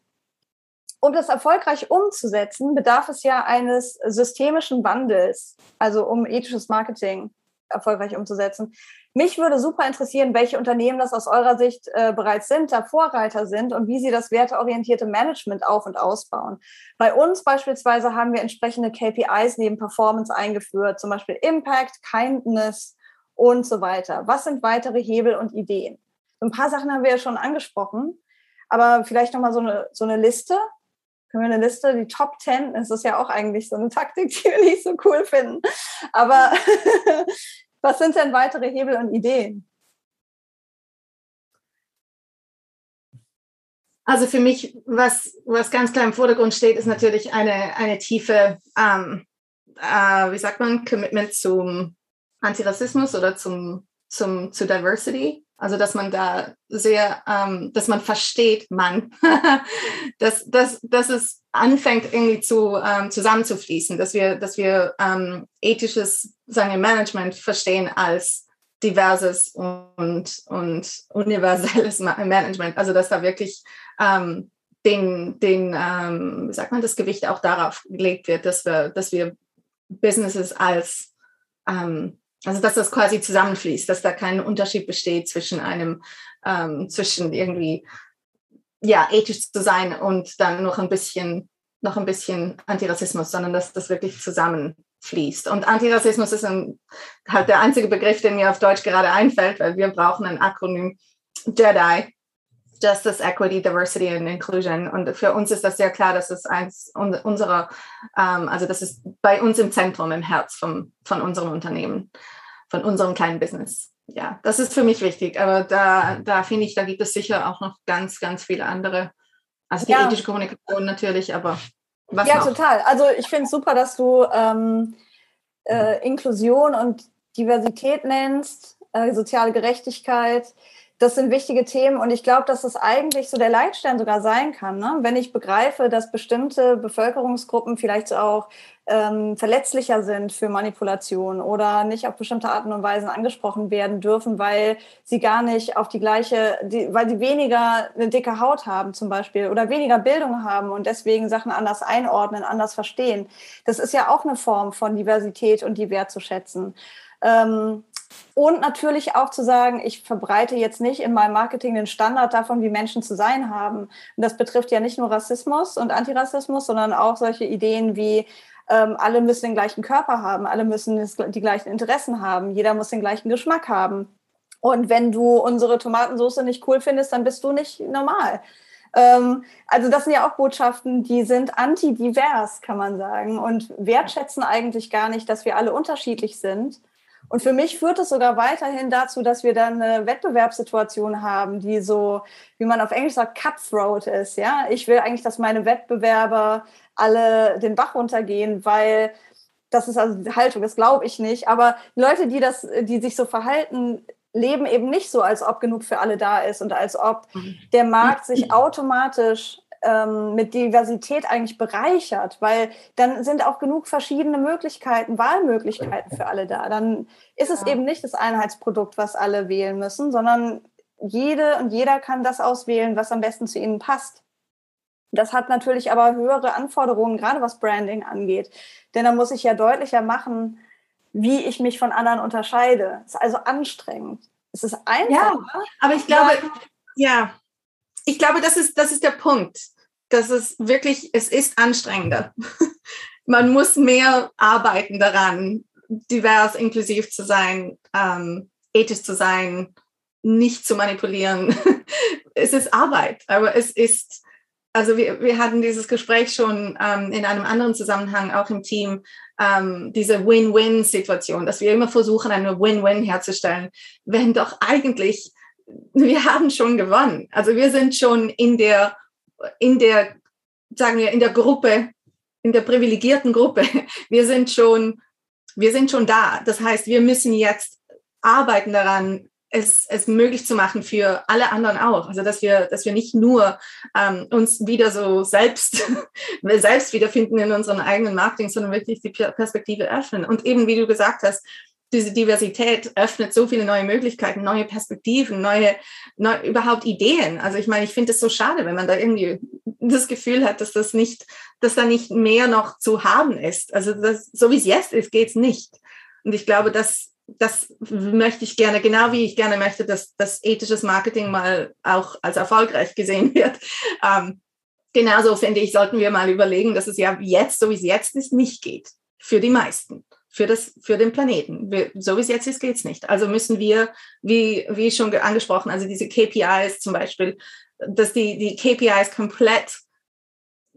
um das erfolgreich umzusetzen, bedarf es ja eines systemischen Wandels, also um ethisches Marketing erfolgreich umzusetzen. Mich würde super interessieren, welche Unternehmen das aus eurer Sicht äh, bereits sind, da Vorreiter sind und wie sie das werteorientierte Management auf- und ausbauen. Bei uns beispielsweise haben wir entsprechende KPIs neben Performance eingeführt, zum Beispiel Impact, Kindness und so weiter. Was sind weitere Hebel und Ideen? ein paar Sachen haben wir ja schon angesprochen, aber vielleicht nochmal so eine, so eine Liste, können wir eine Liste, die Top 10, das ist ja auch eigentlich so eine Taktik, die wir nicht so cool finden. Aber was sind denn weitere Hebel und Ideen? Also für mich, was, was ganz klar im Vordergrund steht, ist natürlich eine, eine tiefe, ähm, äh, wie sagt man, Commitment zum Antirassismus oder zum, zum, zu Diversity. Also dass man da sehr, ähm, dass man versteht, man, dass, dass, dass es anfängt irgendwie zu ähm, zusammenzufließen, dass wir, dass wir ähm, ethisches, sagen wir, Management verstehen als diverses und, und universelles Management. Also dass da wirklich ähm, den, den ähm, wie sagt man, das Gewicht auch darauf gelegt wird, dass wir, dass wir Businesses als ähm, also dass das quasi zusammenfließt, dass da kein Unterschied besteht zwischen einem, ähm, zwischen irgendwie ja ethisch zu sein und dann noch ein bisschen noch ein bisschen Antirassismus, sondern dass das wirklich zusammenfließt. Und Antirassismus ist ein, halt der einzige Begriff, der mir auf Deutsch gerade einfällt, weil wir brauchen ein Akronym JEDI, Justice, Equity, Diversity and Inclusion. Und für uns ist das sehr klar, dass es eins unserer, ähm, also das ist bei uns im Zentrum, im Herz vom, von unserem Unternehmen, von unserem kleinen Business. Ja, das ist für mich wichtig. Aber da, da finde ich, da gibt es sicher auch noch ganz, ganz viele andere. Also die ja. ethische Kommunikation natürlich, aber was Ja, noch? total. Also ich finde es super, dass du ähm, äh, Inklusion und Diversität nennst, äh, soziale Gerechtigkeit das sind wichtige Themen und ich glaube, dass das eigentlich so der Leitstern sogar sein kann. Ne? Wenn ich begreife, dass bestimmte Bevölkerungsgruppen vielleicht auch ähm, verletzlicher sind für Manipulation oder nicht auf bestimmte Arten und Weisen angesprochen werden dürfen, weil sie gar nicht auf die gleiche, die, weil sie weniger eine dicke Haut haben zum Beispiel oder weniger Bildung haben und deswegen Sachen anders einordnen, anders verstehen. Das ist ja auch eine Form von Diversität und die wertzuschätzen. Ähm, und natürlich auch zu sagen, ich verbreite jetzt nicht in meinem Marketing den Standard davon, wie Menschen zu sein haben. Und das betrifft ja nicht nur Rassismus und Antirassismus, sondern auch solche Ideen wie, ähm, alle müssen den gleichen Körper haben, alle müssen die gleichen Interessen haben, jeder muss den gleichen Geschmack haben. Und wenn du unsere Tomatensauce nicht cool findest, dann bist du nicht normal. Ähm, also das sind ja auch Botschaften, die sind antidivers, kann man sagen, und wertschätzen eigentlich gar nicht, dass wir alle unterschiedlich sind Und für mich führt es sogar weiterhin dazu, dass wir dann eine Wettbewerbssituation haben, die so, wie man auf Englisch sagt, cutthroat ist. Ja, ich will eigentlich, dass meine Wettbewerber alle den Bach runtergehen, weil das ist also die Haltung, das glaube ich nicht. Aber Leute, die das, die sich so verhalten, leben eben nicht so, als ob genug für alle da ist und als ob mhm. der Markt sich automatisch ähm, mit Diversität eigentlich bereichert, weil dann sind auch genug verschiedene Möglichkeiten, Wahlmöglichkeiten für alle da. Dann ist es ja. eben nicht das Einheitsprodukt, was alle wählen müssen, sondern jede und jeder kann das auswählen, was am besten zu ihnen passt. Das hat natürlich aber höhere Anforderungen, gerade was Branding angeht. Denn da muss ich ja deutlicher machen, wie ich mich von anderen unterscheide. Es ist also anstrengend. Es ist einfach. Ja, aber ich glaube, ja, ich glaube, das ist, das ist der Punkt. Das ist wirklich, es ist anstrengender. Man muss mehr arbeiten daran, divers, inklusiv zu sein, ähm, ethisch zu sein, nicht zu manipulieren. es ist Arbeit, aber es ist, also wir, wir hatten dieses Gespräch schon ähm, in einem anderen Zusammenhang, auch im Team, ähm, diese Win-Win-Situation, dass wir immer versuchen, eine Win-Win herzustellen, wenn doch eigentlich wir haben schon gewonnen. Also wir sind schon in der, in der, sagen wir, in der Gruppe, in der privilegierten Gruppe. Wir sind schon, wir sind schon da. Das heißt, wir müssen jetzt arbeiten daran, es, es möglich zu machen für alle anderen auch. Also dass wir, dass wir nicht nur ähm, uns wieder so selbst, selbst wiederfinden in unserem eigenen Marketing, sondern wirklich die Perspektive öffnen. Und eben, wie du gesagt hast, diese Diversität öffnet so viele neue Möglichkeiten, neue Perspektiven, neue, neue überhaupt Ideen. Also ich meine, ich finde es so schade, wenn man da irgendwie das Gefühl hat, dass das nicht, dass da nicht mehr noch zu haben ist. Also das, so wie es jetzt ist, geht es nicht. Und ich glaube, dass das möchte ich gerne, genau wie ich gerne möchte, dass das ethisches Marketing mal auch als erfolgreich gesehen wird. Ähm, genauso finde ich, sollten wir mal überlegen, dass es ja jetzt, so wie es jetzt ist, nicht geht. Für die meisten für, das, für den Planeten. Wir, so wie es jetzt ist, geht es nicht. Also müssen wir, wie, wie schon angesprochen, also diese KPIs zum Beispiel, dass die, die KPIs komplett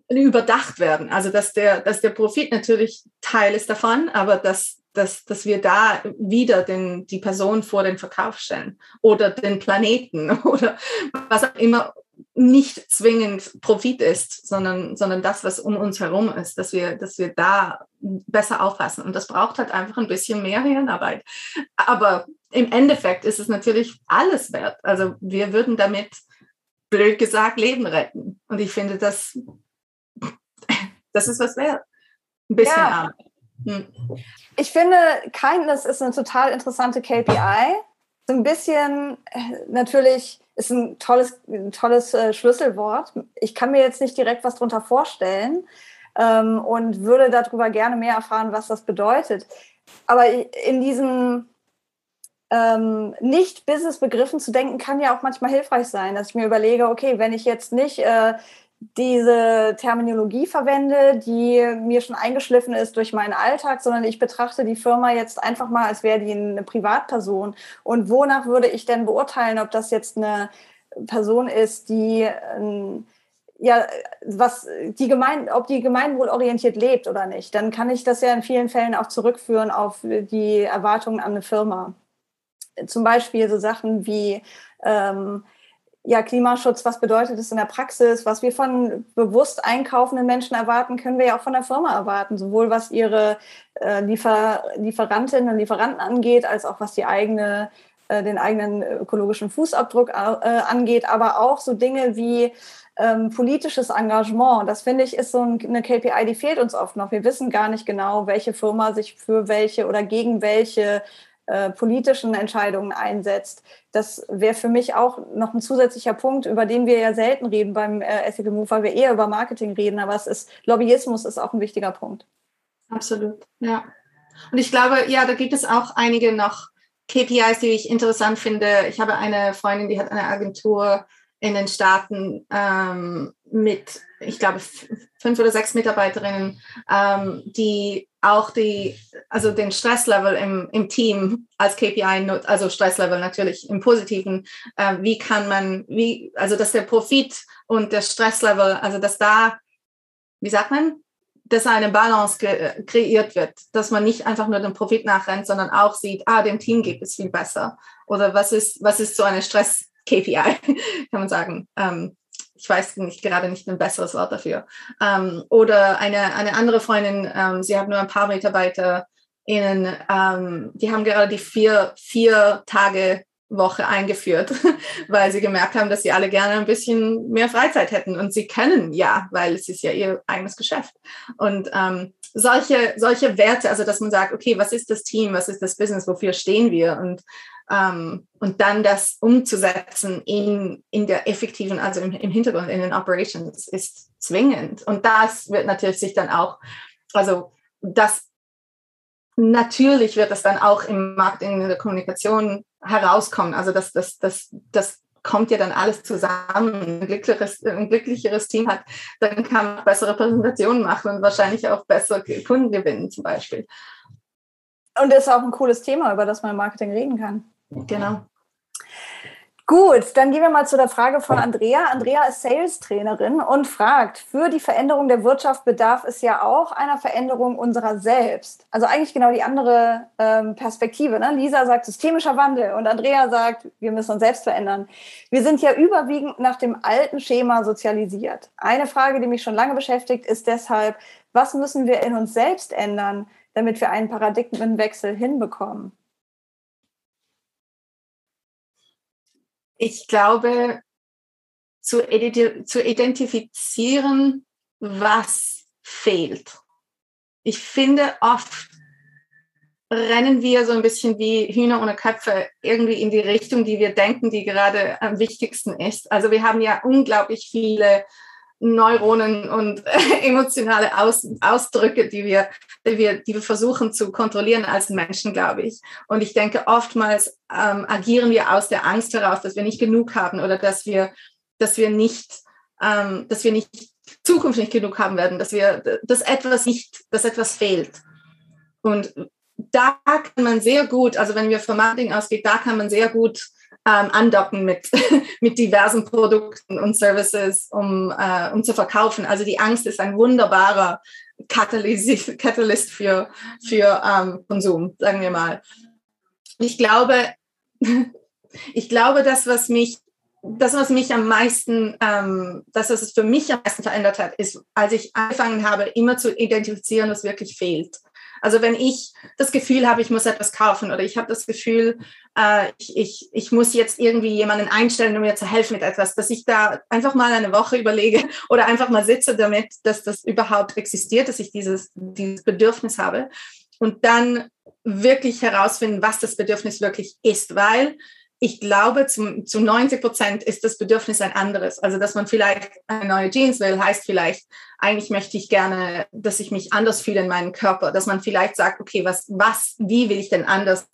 überdacht werden. Also dass der, dass der Profit natürlich Teil ist davon, aber dass, dass, dass wir da wieder den, die Person vor den Verkauf stellen oder den Planeten oder was auch immer nicht zwingend Profit ist, sondern, sondern das, was um uns herum ist, dass wir, dass wir da besser aufpassen. Und das braucht halt einfach ein bisschen mehr Hirnarbeit. Aber im Endeffekt ist es natürlich alles wert. Also wir würden damit, blöd gesagt, Leben retten. Und ich finde, das, das ist was wert. Ein bisschen ja. Arbeit. Hm. Ich finde, Kindness ist eine total interessante KPI. So ein bisschen äh, natürlich ist ein tolles, ein tolles äh, Schlüsselwort. Ich kann mir jetzt nicht direkt was darunter vorstellen ähm, und würde darüber gerne mehr erfahren, was das bedeutet. Aber in diesen ähm, nicht Business-Begriffen zu denken, kann ja auch manchmal hilfreich sein, dass ich mir überlege, okay, wenn ich jetzt nicht äh, diese Terminologie verwende, die mir schon eingeschliffen ist durch meinen Alltag, sondern ich betrachte die Firma jetzt einfach mal, als wäre die eine Privatperson. Und wonach würde ich denn beurteilen, ob das jetzt eine Person ist, die ähm, ja, was die Gemein, ob die gemeinwohlorientiert lebt oder nicht, dann kann ich das ja in vielen Fällen auch zurückführen auf die Erwartungen an eine Firma. Zum Beispiel so Sachen wie ähm, ja, Klimaschutz, was bedeutet es in der Praxis? Was wir von bewusst einkaufenden Menschen erwarten, können wir ja auch von der Firma erwarten, sowohl was ihre äh, Liefer Lieferantinnen und Lieferanten angeht, als auch was die eigene, äh, den eigenen ökologischen Fußabdruck äh, angeht, aber auch so Dinge wie ähm, politisches Engagement. Das finde ich ist so eine KPI, die fehlt uns oft noch. Wir wissen gar nicht genau, welche Firma sich für welche oder gegen welche äh, politischen Entscheidungen einsetzt. Das wäre für mich auch noch ein zusätzlicher Punkt, über den wir ja selten reden beim äh, Ethical Move, weil wir eher über Marketing reden, aber es ist, Lobbyismus ist auch ein wichtiger Punkt. Absolut, ja. Und ich glaube, ja, da gibt es auch einige noch KPIs, die ich interessant finde. Ich habe eine Freundin, die hat eine Agentur in den Staaten ähm, mit, ich glaube, fünf oder sechs Mitarbeiterinnen, ähm, die auch die, also den Stresslevel im, im Team als KPI also Stresslevel natürlich im Positiven, äh, wie kann man, wie, also dass der Profit und der Stresslevel, also dass da, wie sagt man, dass eine Balance kreiert wird, dass man nicht einfach nur den Profit nachrennt, sondern auch sieht, ah, dem Team geht es viel besser. Oder was ist, was ist so eine Stress-KPI, kann man sagen. Ähm, ich weiß nicht, gerade nicht ein besseres Wort dafür. Ähm, oder eine, eine andere Freundin, ähm, sie hat nur ein paar Mitarbeiter, ihnen, ähm, die haben gerade die vier, vier Tage Woche eingeführt, weil sie gemerkt haben, dass sie alle gerne ein bisschen mehr Freizeit hätten. Und sie können ja, weil es ist ja ihr eigenes Geschäft. Und ähm, solche, solche Werte, also dass man sagt, okay, was ist das Team, was ist das Business, wofür stehen wir? Und, ähm, und dann das umzusetzen in, in der effektiven, also im, im Hintergrund, in den Operations, ist zwingend. Und das wird natürlich sich dann auch, also das natürlich wird das dann auch im Marketing, in der Kommunikation herauskommen. Also das, das, das, das kommt ja dann alles zusammen. Ein glücklicheres, ein glücklicheres Team hat, dann kann man bessere Präsentationen machen und wahrscheinlich auch bessere Kunden gewinnen zum Beispiel. Und das ist auch ein cooles Thema, über das man im Marketing reden kann. Genau. Gut, dann gehen wir mal zu der Frage von Andrea. Andrea ist Sales-Trainerin und fragt, für die Veränderung der Wirtschaft bedarf es ja auch einer Veränderung unserer selbst. Also eigentlich genau die andere ähm, Perspektive. Ne? Lisa sagt systemischer Wandel und Andrea sagt, wir müssen uns selbst verändern. Wir sind ja überwiegend nach dem alten Schema sozialisiert. Eine Frage, die mich schon lange beschäftigt, ist deshalb, was müssen wir in uns selbst ändern, damit wir einen Paradigmenwechsel hinbekommen? Ich glaube, zu, zu identifizieren, was fehlt. Ich finde, oft rennen wir so ein bisschen wie Hühner ohne Köpfe irgendwie in die Richtung, die wir denken, die gerade am wichtigsten ist. Also wir haben ja unglaublich viele Neuronen und emotionale Aus, Ausdrücke, die wir, die, wir, die wir versuchen zu kontrollieren als Menschen, glaube ich. Und ich denke, oftmals ähm, agieren wir aus der Angst heraus, dass wir nicht genug haben oder dass wir, dass wir nicht, ähm, dass wir nicht Zukunft nicht genug haben werden, dass wir, dass etwas nicht, dass etwas fehlt. Und da kann man sehr gut, also wenn wir vom Marketing ausgeht, da kann man sehr gut ähm, andocken mit, mit diversen Produkten und Services, um, äh, um zu verkaufen. Also die Angst ist ein wunderbarer Catalyst für, für ähm, Konsum, sagen wir mal. Ich glaube, ich glaube, das, was mich das, was mich am meisten, ähm, das, was es für mich am meisten verändert hat, ist, als ich angefangen habe, immer zu identifizieren, was wirklich fehlt. Also wenn ich das Gefühl habe, ich muss etwas kaufen oder ich habe das Gefühl, äh, ich, ich, ich muss jetzt irgendwie jemanden einstellen, um mir zu helfen mit etwas, dass ich da einfach mal eine Woche überlege oder einfach mal sitze damit, dass das überhaupt existiert, dass ich dieses, dieses Bedürfnis habe. Und dann wirklich herausfinden, was das Bedürfnis wirklich ist, weil ich glaube, zum, zu 90 Prozent ist das Bedürfnis ein anderes. Also, dass man vielleicht eine neue Jeans will, heißt vielleicht, eigentlich möchte ich gerne, dass ich mich anders fühle in meinem Körper. Dass man vielleicht sagt, okay, was, was, wie will ich denn anders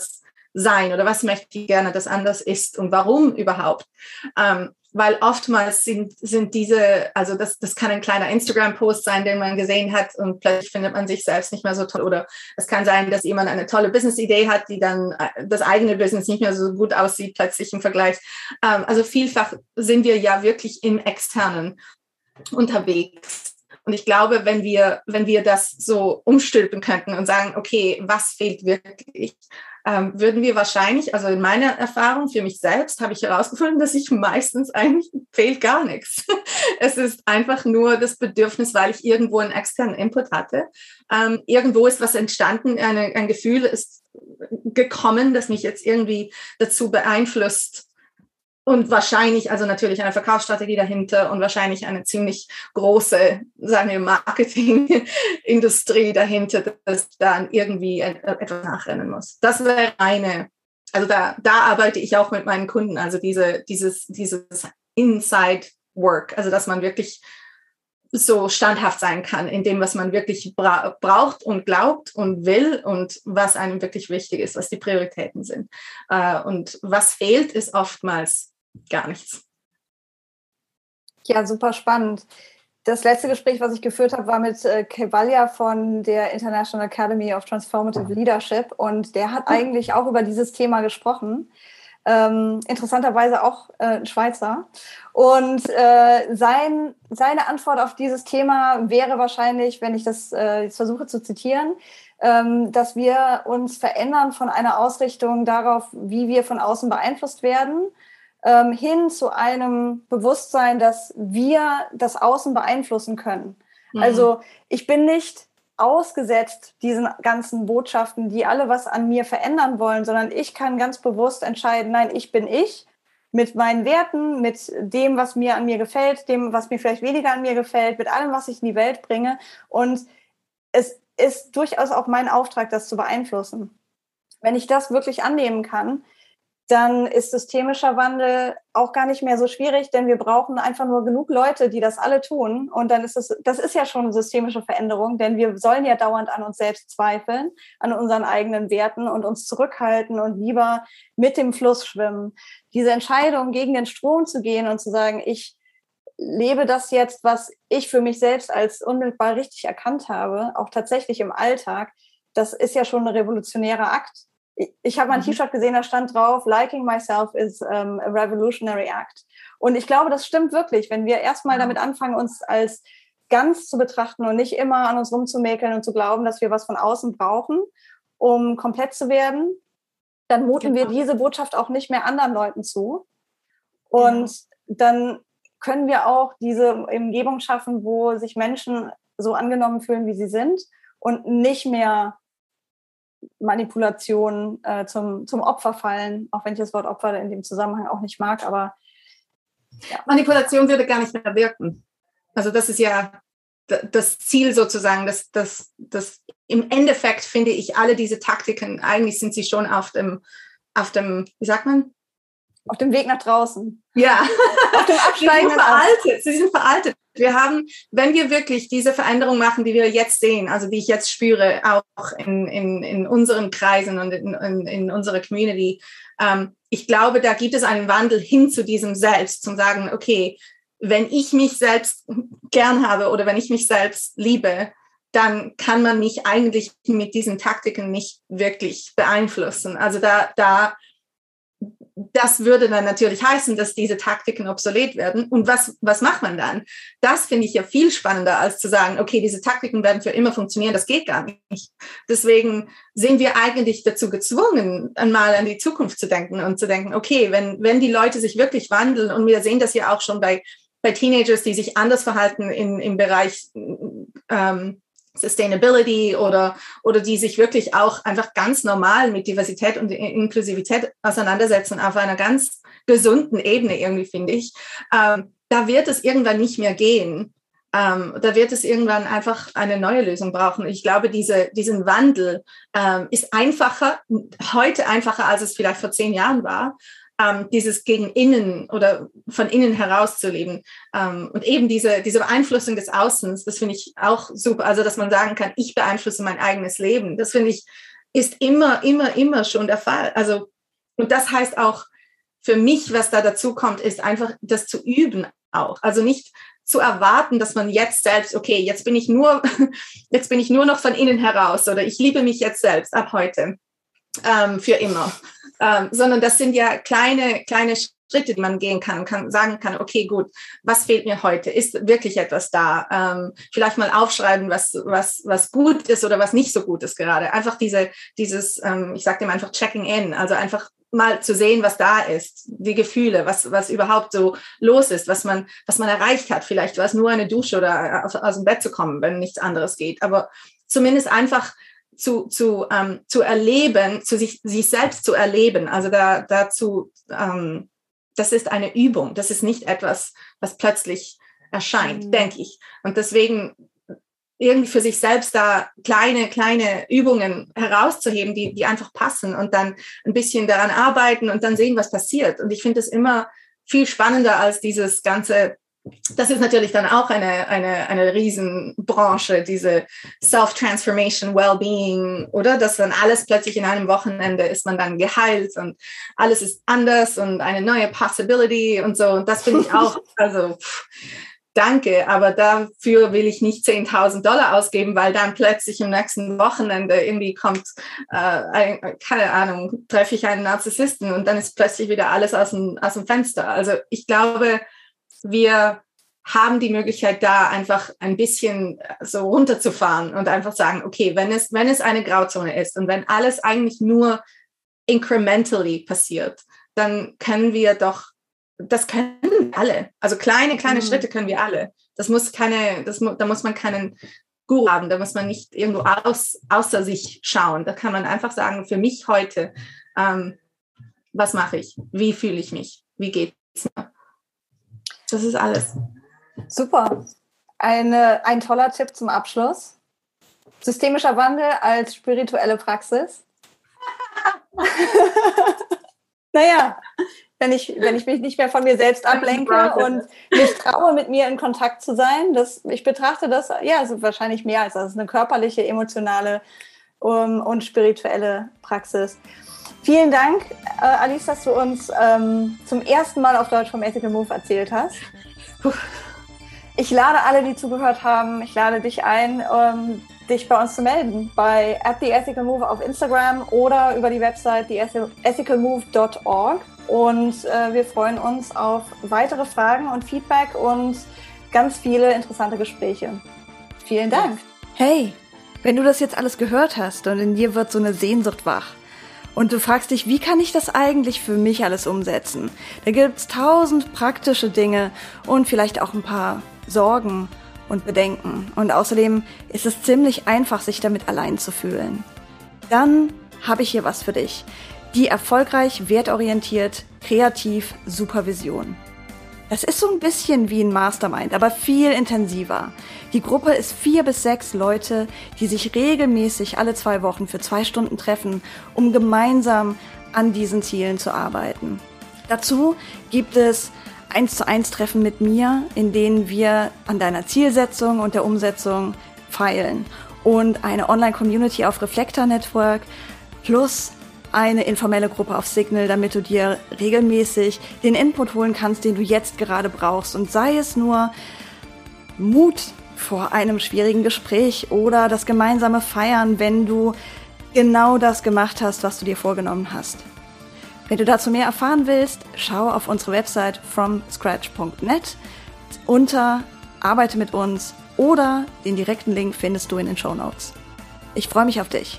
sein? Oder was möchte ich gerne, dass anders ist? Und warum überhaupt? Ähm, weil oftmals sind, sind diese, also das, das kann ein kleiner Instagram-Post sein, den man gesehen hat und plötzlich findet man sich selbst nicht mehr so toll. Oder es kann sein, dass jemand eine tolle Business-Idee hat, die dann äh, das eigene Business nicht mehr so gut aussieht, plötzlich im Vergleich. Ähm, also vielfach sind wir ja wirklich im Externen unterwegs. Und ich glaube, wenn wir, wenn wir das so umstülpen könnten und sagen, okay, was fehlt wirklich, ähm, würden wir wahrscheinlich, also in meiner Erfahrung für mich selbst, habe ich herausgefunden, dass ich meistens eigentlich fehlt gar nichts. Es ist einfach nur das Bedürfnis, weil ich irgendwo einen externen Input hatte. Ähm, irgendwo ist was entstanden, eine, ein Gefühl ist gekommen, das mich jetzt irgendwie dazu beeinflusst, und wahrscheinlich, also natürlich eine Verkaufsstrategie dahinter und wahrscheinlich eine ziemlich große, sagen wir, Marketingindustrie dahinter, dass dann irgendwie etwas nachrennen muss. Das wäre eine, also da, da arbeite ich auch mit meinen Kunden, also diese, dieses, dieses Inside Work, also dass man wirklich so standhaft sein kann in dem, was man wirklich bra braucht und glaubt und will und was einem wirklich wichtig ist, was die Prioritäten sind. Äh, und was fehlt, ist oftmals gar nichts. Ja, super spannend. Das letzte Gespräch, was ich geführt habe, war mit äh, Kevalia von der International Academy of Transformative Leadership und der hat eigentlich auch über dieses Thema gesprochen. ähm, interessanterweise auch äh, Schweizer. Und äh, sein, seine Antwort auf dieses Thema wäre wahrscheinlich, wenn ich das äh, jetzt versuche zu zitieren, ähm, dass wir uns verändern von einer Ausrichtung darauf, wie wir von außen beeinflusst werden, ähm, hin zu einem Bewusstsein, dass wir das Außen beeinflussen können. Mhm. Also ich bin nicht ausgesetzt diesen ganzen Botschaften, die alle was an mir verändern wollen, sondern ich kann ganz bewusst entscheiden, nein, ich bin ich mit meinen Werten, mit dem, was mir an mir gefällt, dem, was mir vielleicht weniger an mir gefällt, mit allem, was ich in die Welt bringe. Und es ist durchaus auch mein Auftrag, das zu beeinflussen. Wenn ich das wirklich annehmen kann, dann ist systemischer Wandel auch gar nicht mehr so schwierig, denn wir brauchen einfach nur genug Leute, die das alle tun. Und dann ist es, das ist ja schon eine systemische Veränderung, denn wir sollen ja dauernd an uns selbst zweifeln, an unseren eigenen Werten und uns zurückhalten und lieber mit dem Fluss schwimmen. Diese Entscheidung, gegen den Strom zu gehen und zu sagen, ich lebe das jetzt, was ich für mich selbst als unmittelbar richtig erkannt habe, auch tatsächlich im Alltag, das ist ja schon ein revolutionärer Akt ich habe mein mhm. T-Shirt gesehen, da stand drauf, liking myself is um, a revolutionary act. Und ich glaube, das stimmt wirklich, wenn wir erstmal damit anfangen, uns als ganz zu betrachten und nicht immer an uns rumzumäkeln und zu glauben, dass wir was von außen brauchen, um komplett zu werden, dann muten genau. wir diese Botschaft auch nicht mehr anderen Leuten zu. Und genau. dann können wir auch diese Umgebung schaffen, wo sich Menschen so angenommen fühlen, wie sie sind und nicht mehr Manipulation äh, zum, zum Opfer fallen, auch wenn ich das Wort Opfer in dem Zusammenhang auch nicht mag, aber ja. Manipulation würde gar nicht mehr wirken. Also das ist ja das Ziel sozusagen, dass das, das im Endeffekt finde ich alle diese Taktiken, eigentlich sind sie schon auf dem, auf dem, wie sagt man? Auf dem Weg nach draußen. Ja, auf dem Absteigen. sie sind veraltet. Sie sind veraltet. Wir haben, wenn wir wirklich diese Veränderung machen, die wir jetzt sehen, also die ich jetzt spüre, auch in, in, in unseren Kreisen und in, in, in unserer Community, ähm, ich glaube, da gibt es einen Wandel hin zu diesem Selbst, zum sagen, okay, wenn ich mich selbst gern habe oder wenn ich mich selbst liebe, dann kann man mich eigentlich mit diesen Taktiken nicht wirklich beeinflussen. Also da, da das würde dann natürlich heißen, dass diese Taktiken obsolet werden. Und was, was macht man dann? Das finde ich ja viel spannender, als zu sagen, okay, diese Taktiken werden für immer funktionieren. Das geht gar nicht. Deswegen sind wir eigentlich dazu gezwungen, einmal an die Zukunft zu denken und zu denken, okay, wenn, wenn die Leute sich wirklich wandeln, und wir sehen das ja auch schon bei, bei Teenagers, die sich anders verhalten in, im Bereich ähm, Sustainability oder, oder die sich wirklich auch einfach ganz normal mit Diversität und Inklusivität auseinandersetzen auf einer ganz gesunden Ebene irgendwie, finde ich. Ähm, da wird es irgendwann nicht mehr gehen. Ähm, da wird es irgendwann einfach eine neue Lösung brauchen. Ich glaube, diese, diesen Wandel ähm, ist einfacher, heute einfacher, als es vielleicht vor zehn Jahren war ähm, dieses gegen innen oder von innen heraus zu leben. Ähm, und eben diese, diese Beeinflussung des Außens, das finde ich auch super. Also, dass man sagen kann, ich beeinflusse mein eigenes Leben. Das finde ich, ist immer, immer, immer schon der Fall. Also, und das heißt auch für mich, was da dazu kommt, ist einfach das zu üben auch. Also nicht zu erwarten, dass man jetzt selbst, okay, jetzt bin ich nur, jetzt bin ich nur noch von innen heraus oder ich liebe mich jetzt selbst ab heute ähm, für immer ähm, sondern das sind ja kleine, kleine Schritte, die man gehen kann, kann sagen kann, okay, gut, was fehlt mir heute? Ist wirklich etwas da? Ähm, vielleicht mal aufschreiben, was, was, was gut ist oder was nicht so gut ist gerade. Einfach diese, dieses, ähm, ich sage dem einfach Checking in, also einfach mal zu sehen, was da ist, die Gefühle, was, was überhaupt so los ist, was man, was man erreicht hat. Vielleicht war es nur eine Dusche oder aus, aus dem Bett zu kommen, wenn nichts anderes geht. Aber zumindest einfach zu, zu, ähm, zu erleben, zu sich, sich selbst zu erleben. Also da, dazu, ähm, das ist eine Übung. Das ist nicht etwas, was plötzlich erscheint, mhm. denke ich. Und deswegen irgendwie für sich selbst da kleine, kleine Übungen herauszuheben, die, die einfach passen und dann ein bisschen daran arbeiten und dann sehen, was passiert. Und ich finde es immer viel spannender als dieses ganze das ist natürlich dann auch eine, eine, eine Riesenbranche, diese Self-Transformation, Well-Being, oder? Dass dann alles plötzlich in einem Wochenende ist man dann geheilt und alles ist anders und eine neue Possibility und so. Und das finde ich auch, also danke, aber dafür will ich nicht 10.000 Dollar ausgeben, weil dann plötzlich im nächsten Wochenende irgendwie kommt, äh, ein, keine Ahnung, treffe ich einen Narzissten und dann ist plötzlich wieder alles aus dem, aus dem Fenster. Also ich glaube, wir haben die Möglichkeit da einfach ein bisschen so runterzufahren und einfach sagen, okay, wenn es, wenn es eine Grauzone ist und wenn alles eigentlich nur incrementally passiert, dann können wir doch das können alle. Also kleine, kleine mhm. Schritte können wir alle. Das muss keine, das, da muss man keinen Guru haben, da muss man nicht irgendwo aus, außer sich schauen. Da kann man einfach sagen, für mich heute, ähm, was mache ich? Wie fühle ich mich? Wie geht es mir? Das ist alles. Super. Eine, ein toller Tipp zum Abschluss. Systemischer Wandel als spirituelle Praxis. naja, wenn ich, wenn ich mich nicht mehr von mir selbst ablenke und mich traue, mit mir in Kontakt zu sein. Das, ich betrachte das, ja, also wahrscheinlich mehr als das. ist eine körperliche, emotionale um, und spirituelle Praxis. Vielen Dank, äh, Alice, dass du uns ähm, zum ersten Mal auf Deutsch vom Ethical Move erzählt hast. Ich lade alle, die zugehört haben, ich lade dich ein, ähm, dich bei uns zu melden bei at the Ethical Move auf Instagram oder über die Website theethicalmove.org. Und äh, wir freuen uns auf weitere Fragen und Feedback und ganz viele interessante Gespräche. Vielen Dank. Hey, wenn du das jetzt alles gehört hast und in dir wird so eine Sehnsucht wach und du fragst dich, wie kann ich das eigentlich für mich alles umsetzen? Da gibt's tausend praktische Dinge und vielleicht auch ein paar Sorgen und Bedenken. Und außerdem ist es ziemlich einfach, sich damit allein zu fühlen. Dann habe ich hier was für dich die erfolgreich wertorientiert, kreativ Supervision. Das ist so ein bisschen wie ein Mastermind, aber viel intensiver. Die Gruppe ist vier bis sechs Leute, die sich regelmäßig alle zwei Wochen für zwei Stunden treffen, um gemeinsam an diesen Zielen zu arbeiten. Dazu gibt es eins zu eins Treffen mit mir, in denen wir an deiner Zielsetzung und der Umsetzung feilen und eine Online-Community auf Reflektor Network plus eine informelle Gruppe auf Signal, damit du dir regelmäßig den Input holen kannst, den du jetzt gerade brauchst. Und sei es nur Mut vor einem schwierigen Gespräch oder das gemeinsame Feiern, wenn du genau das gemacht hast, was du dir vorgenommen hast. Wenn du dazu mehr erfahren willst, schau auf unsere Website fromscratch.net unter Arbeite mit uns oder den direkten Link findest du in den Show Notes. Ich freue mich auf dich.